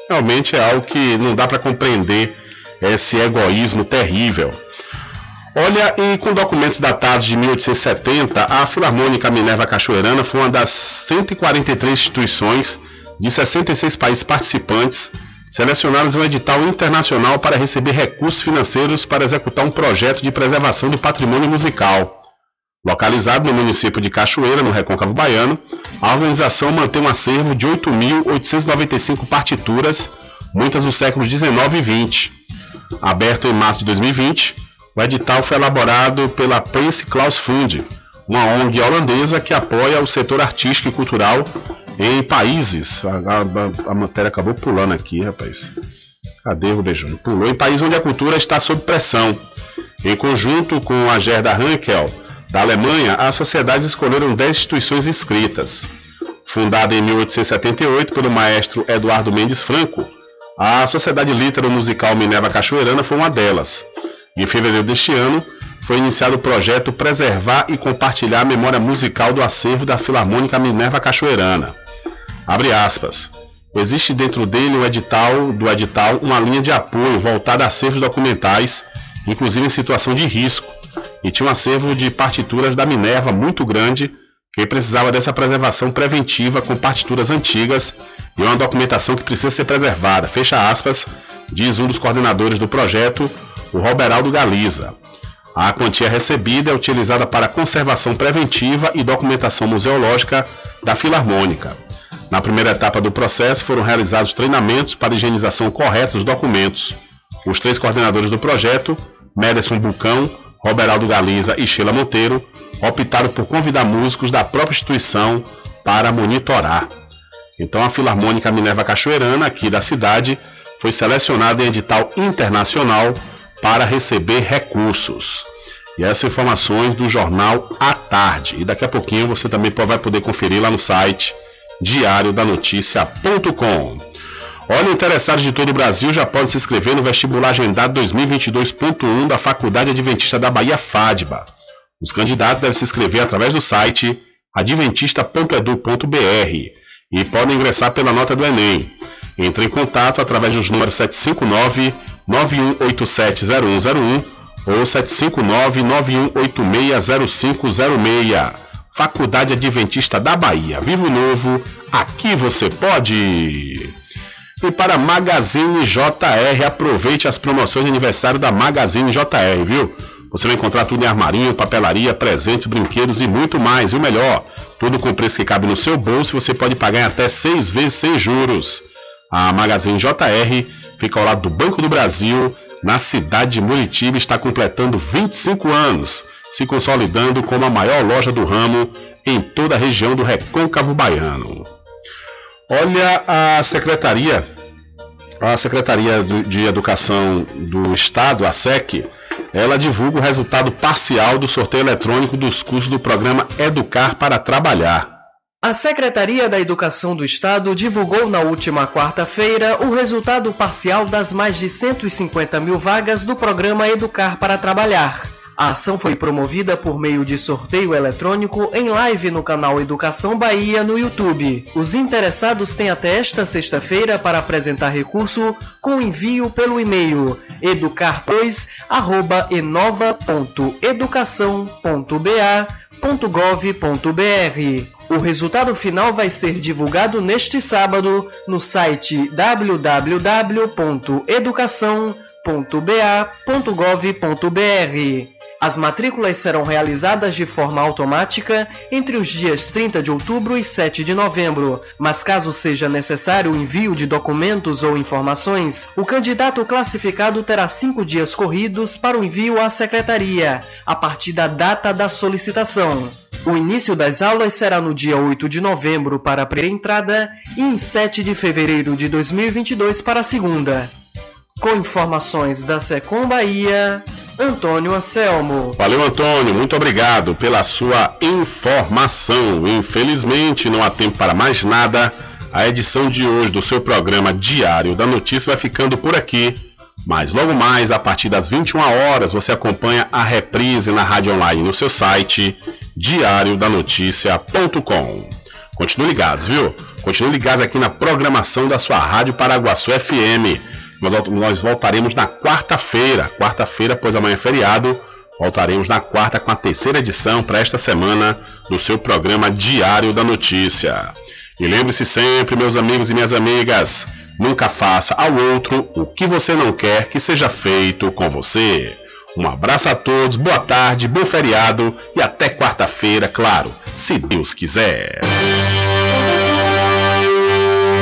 S1: Realmente é algo que não dá para compreender esse egoísmo terrível. Olha, e com documentos datados de 1870, a Filarmônica Minerva Cachoeirana foi uma das 143 instituições de 66 países participantes selecionados em um edital internacional para receber recursos financeiros para executar um projeto de preservação do patrimônio musical. Localizado no município de Cachoeira, no Recôncavo Baiano, a organização mantém um acervo de 8.895 partituras, muitas do século XIX e XX. Aberto em março de 2020, o edital foi elaborado pela Prince Claus Fund, uma ONG holandesa que apoia o setor artístico e cultural em países. A, a, a matéria acabou pulando aqui, rapaz. Cadê o beijão? Pulou em países onde a cultura está sob pressão. Em conjunto com a Gerda Hankel, da Alemanha, as sociedades escolheram 10 instituições inscritas. Fundada em 1878 pelo maestro Eduardo Mendes Franco, a Sociedade Lítero Musical Minerva Cachoeirana foi uma delas. Em fevereiro deste ano, foi iniciado o projeto Preservar e Compartilhar a Memória Musical do Acervo da Filarmônica Minerva Cachoeirana. Abre aspas. Existe dentro dele o edital, do edital uma linha de apoio voltada a acervos documentais, inclusive em situação de risco, e tinha um acervo de partituras da Minerva muito grande que precisava dessa preservação preventiva com partituras antigas e uma documentação que precisa ser preservada. Fecha aspas, diz um dos coordenadores do projeto, o Roberaldo Galiza. A quantia recebida é utilizada para conservação preventiva e documentação museológica da Filarmônica. Na primeira etapa do processo foram realizados treinamentos para higienização correta dos documentos. Os três coordenadores do projeto, Mederson Bucão, Roberaldo Galiza e Sheila Monteiro, optaram por convidar músicos da própria instituição para monitorar. Então a Filarmônica Minerva Cachoeirana, aqui da cidade, foi selecionada em edital internacional para receber recursos. E essas informações do jornal à tarde. E daqui a pouquinho você também vai poder conferir lá no site diariodanoticia.com. Olha, interessados de todo o Brasil já podem se inscrever no vestibular agendado 2022.1 da Faculdade Adventista da Bahia FADBA. Os candidatos devem se inscrever através do site adventista.edu.br e podem ingressar pela nota do Enem. Entre em contato através dos números 759 91870101 ou 759-9186-0506. Faculdade Adventista da Bahia. Vivo Novo, aqui você pode! E para Magazine JR, aproveite as promoções de aniversário da Magazine JR, viu? Você vai encontrar tudo em armarinho, papelaria, presentes, brinquedos e muito mais. E o melhor, tudo com preço que cabe no seu bolso você pode pagar em até seis vezes sem juros. A Magazine JR fica ao lado do Banco do Brasil, na cidade de Muritiba, está completando 25 anos, se consolidando como a maior loja do ramo em toda a região do Recôncavo Baiano. Olha a secretaria, a Secretaria de Educação do Estado, a SEC, ela divulga o resultado parcial do sorteio eletrônico dos cursos do programa Educar para Trabalhar.
S26: A Secretaria da Educação do Estado divulgou na última quarta-feira o resultado parcial das mais de 150 mil vagas do programa Educar para Trabalhar. A ação foi promovida por meio de sorteio eletrônico em live no canal Educação Bahia no YouTube. Os interessados têm até esta sexta-feira para apresentar recurso com envio pelo e-mail educar2@enova.educação.ba.gov.br. O resultado final vai ser divulgado neste sábado no site www.educação.ba.gov.br. As matrículas serão realizadas de forma automática entre os dias 30 de outubro e 7 de novembro, mas caso seja necessário o envio de documentos ou informações, o candidato classificado terá cinco dias corridos para o envio à secretaria, a partir da data da solicitação. O início das aulas será no dia 8 de novembro para a primeira entrada e em 7 de fevereiro de 2022 para a segunda. Com informações da Secom Bahia, Antônio Anselmo.
S1: Valeu, Antônio. Muito obrigado pela sua informação. Infelizmente, não há tempo para mais nada. A edição de hoje do seu programa Diário da Notícia vai ficando por aqui. Mas logo mais, a partir das 21 horas, você acompanha a reprise na rádio online no seu site diariodanoticia.com. Continue ligados, viu? Continue ligados aqui na programação da sua Rádio Paraguaçu FM. Nós, voltaremos na quarta-feira. Quarta-feira, pois amanhã é feriado. Voltaremos na quarta com a terceira edição para esta semana do seu programa Diário da Notícia. E lembre-se sempre, meus amigos e minhas amigas, nunca faça ao outro o que você não quer que seja feito com você. Um abraço a todos, boa tarde, bom feriado e até quarta-feira, claro, se Deus quiser.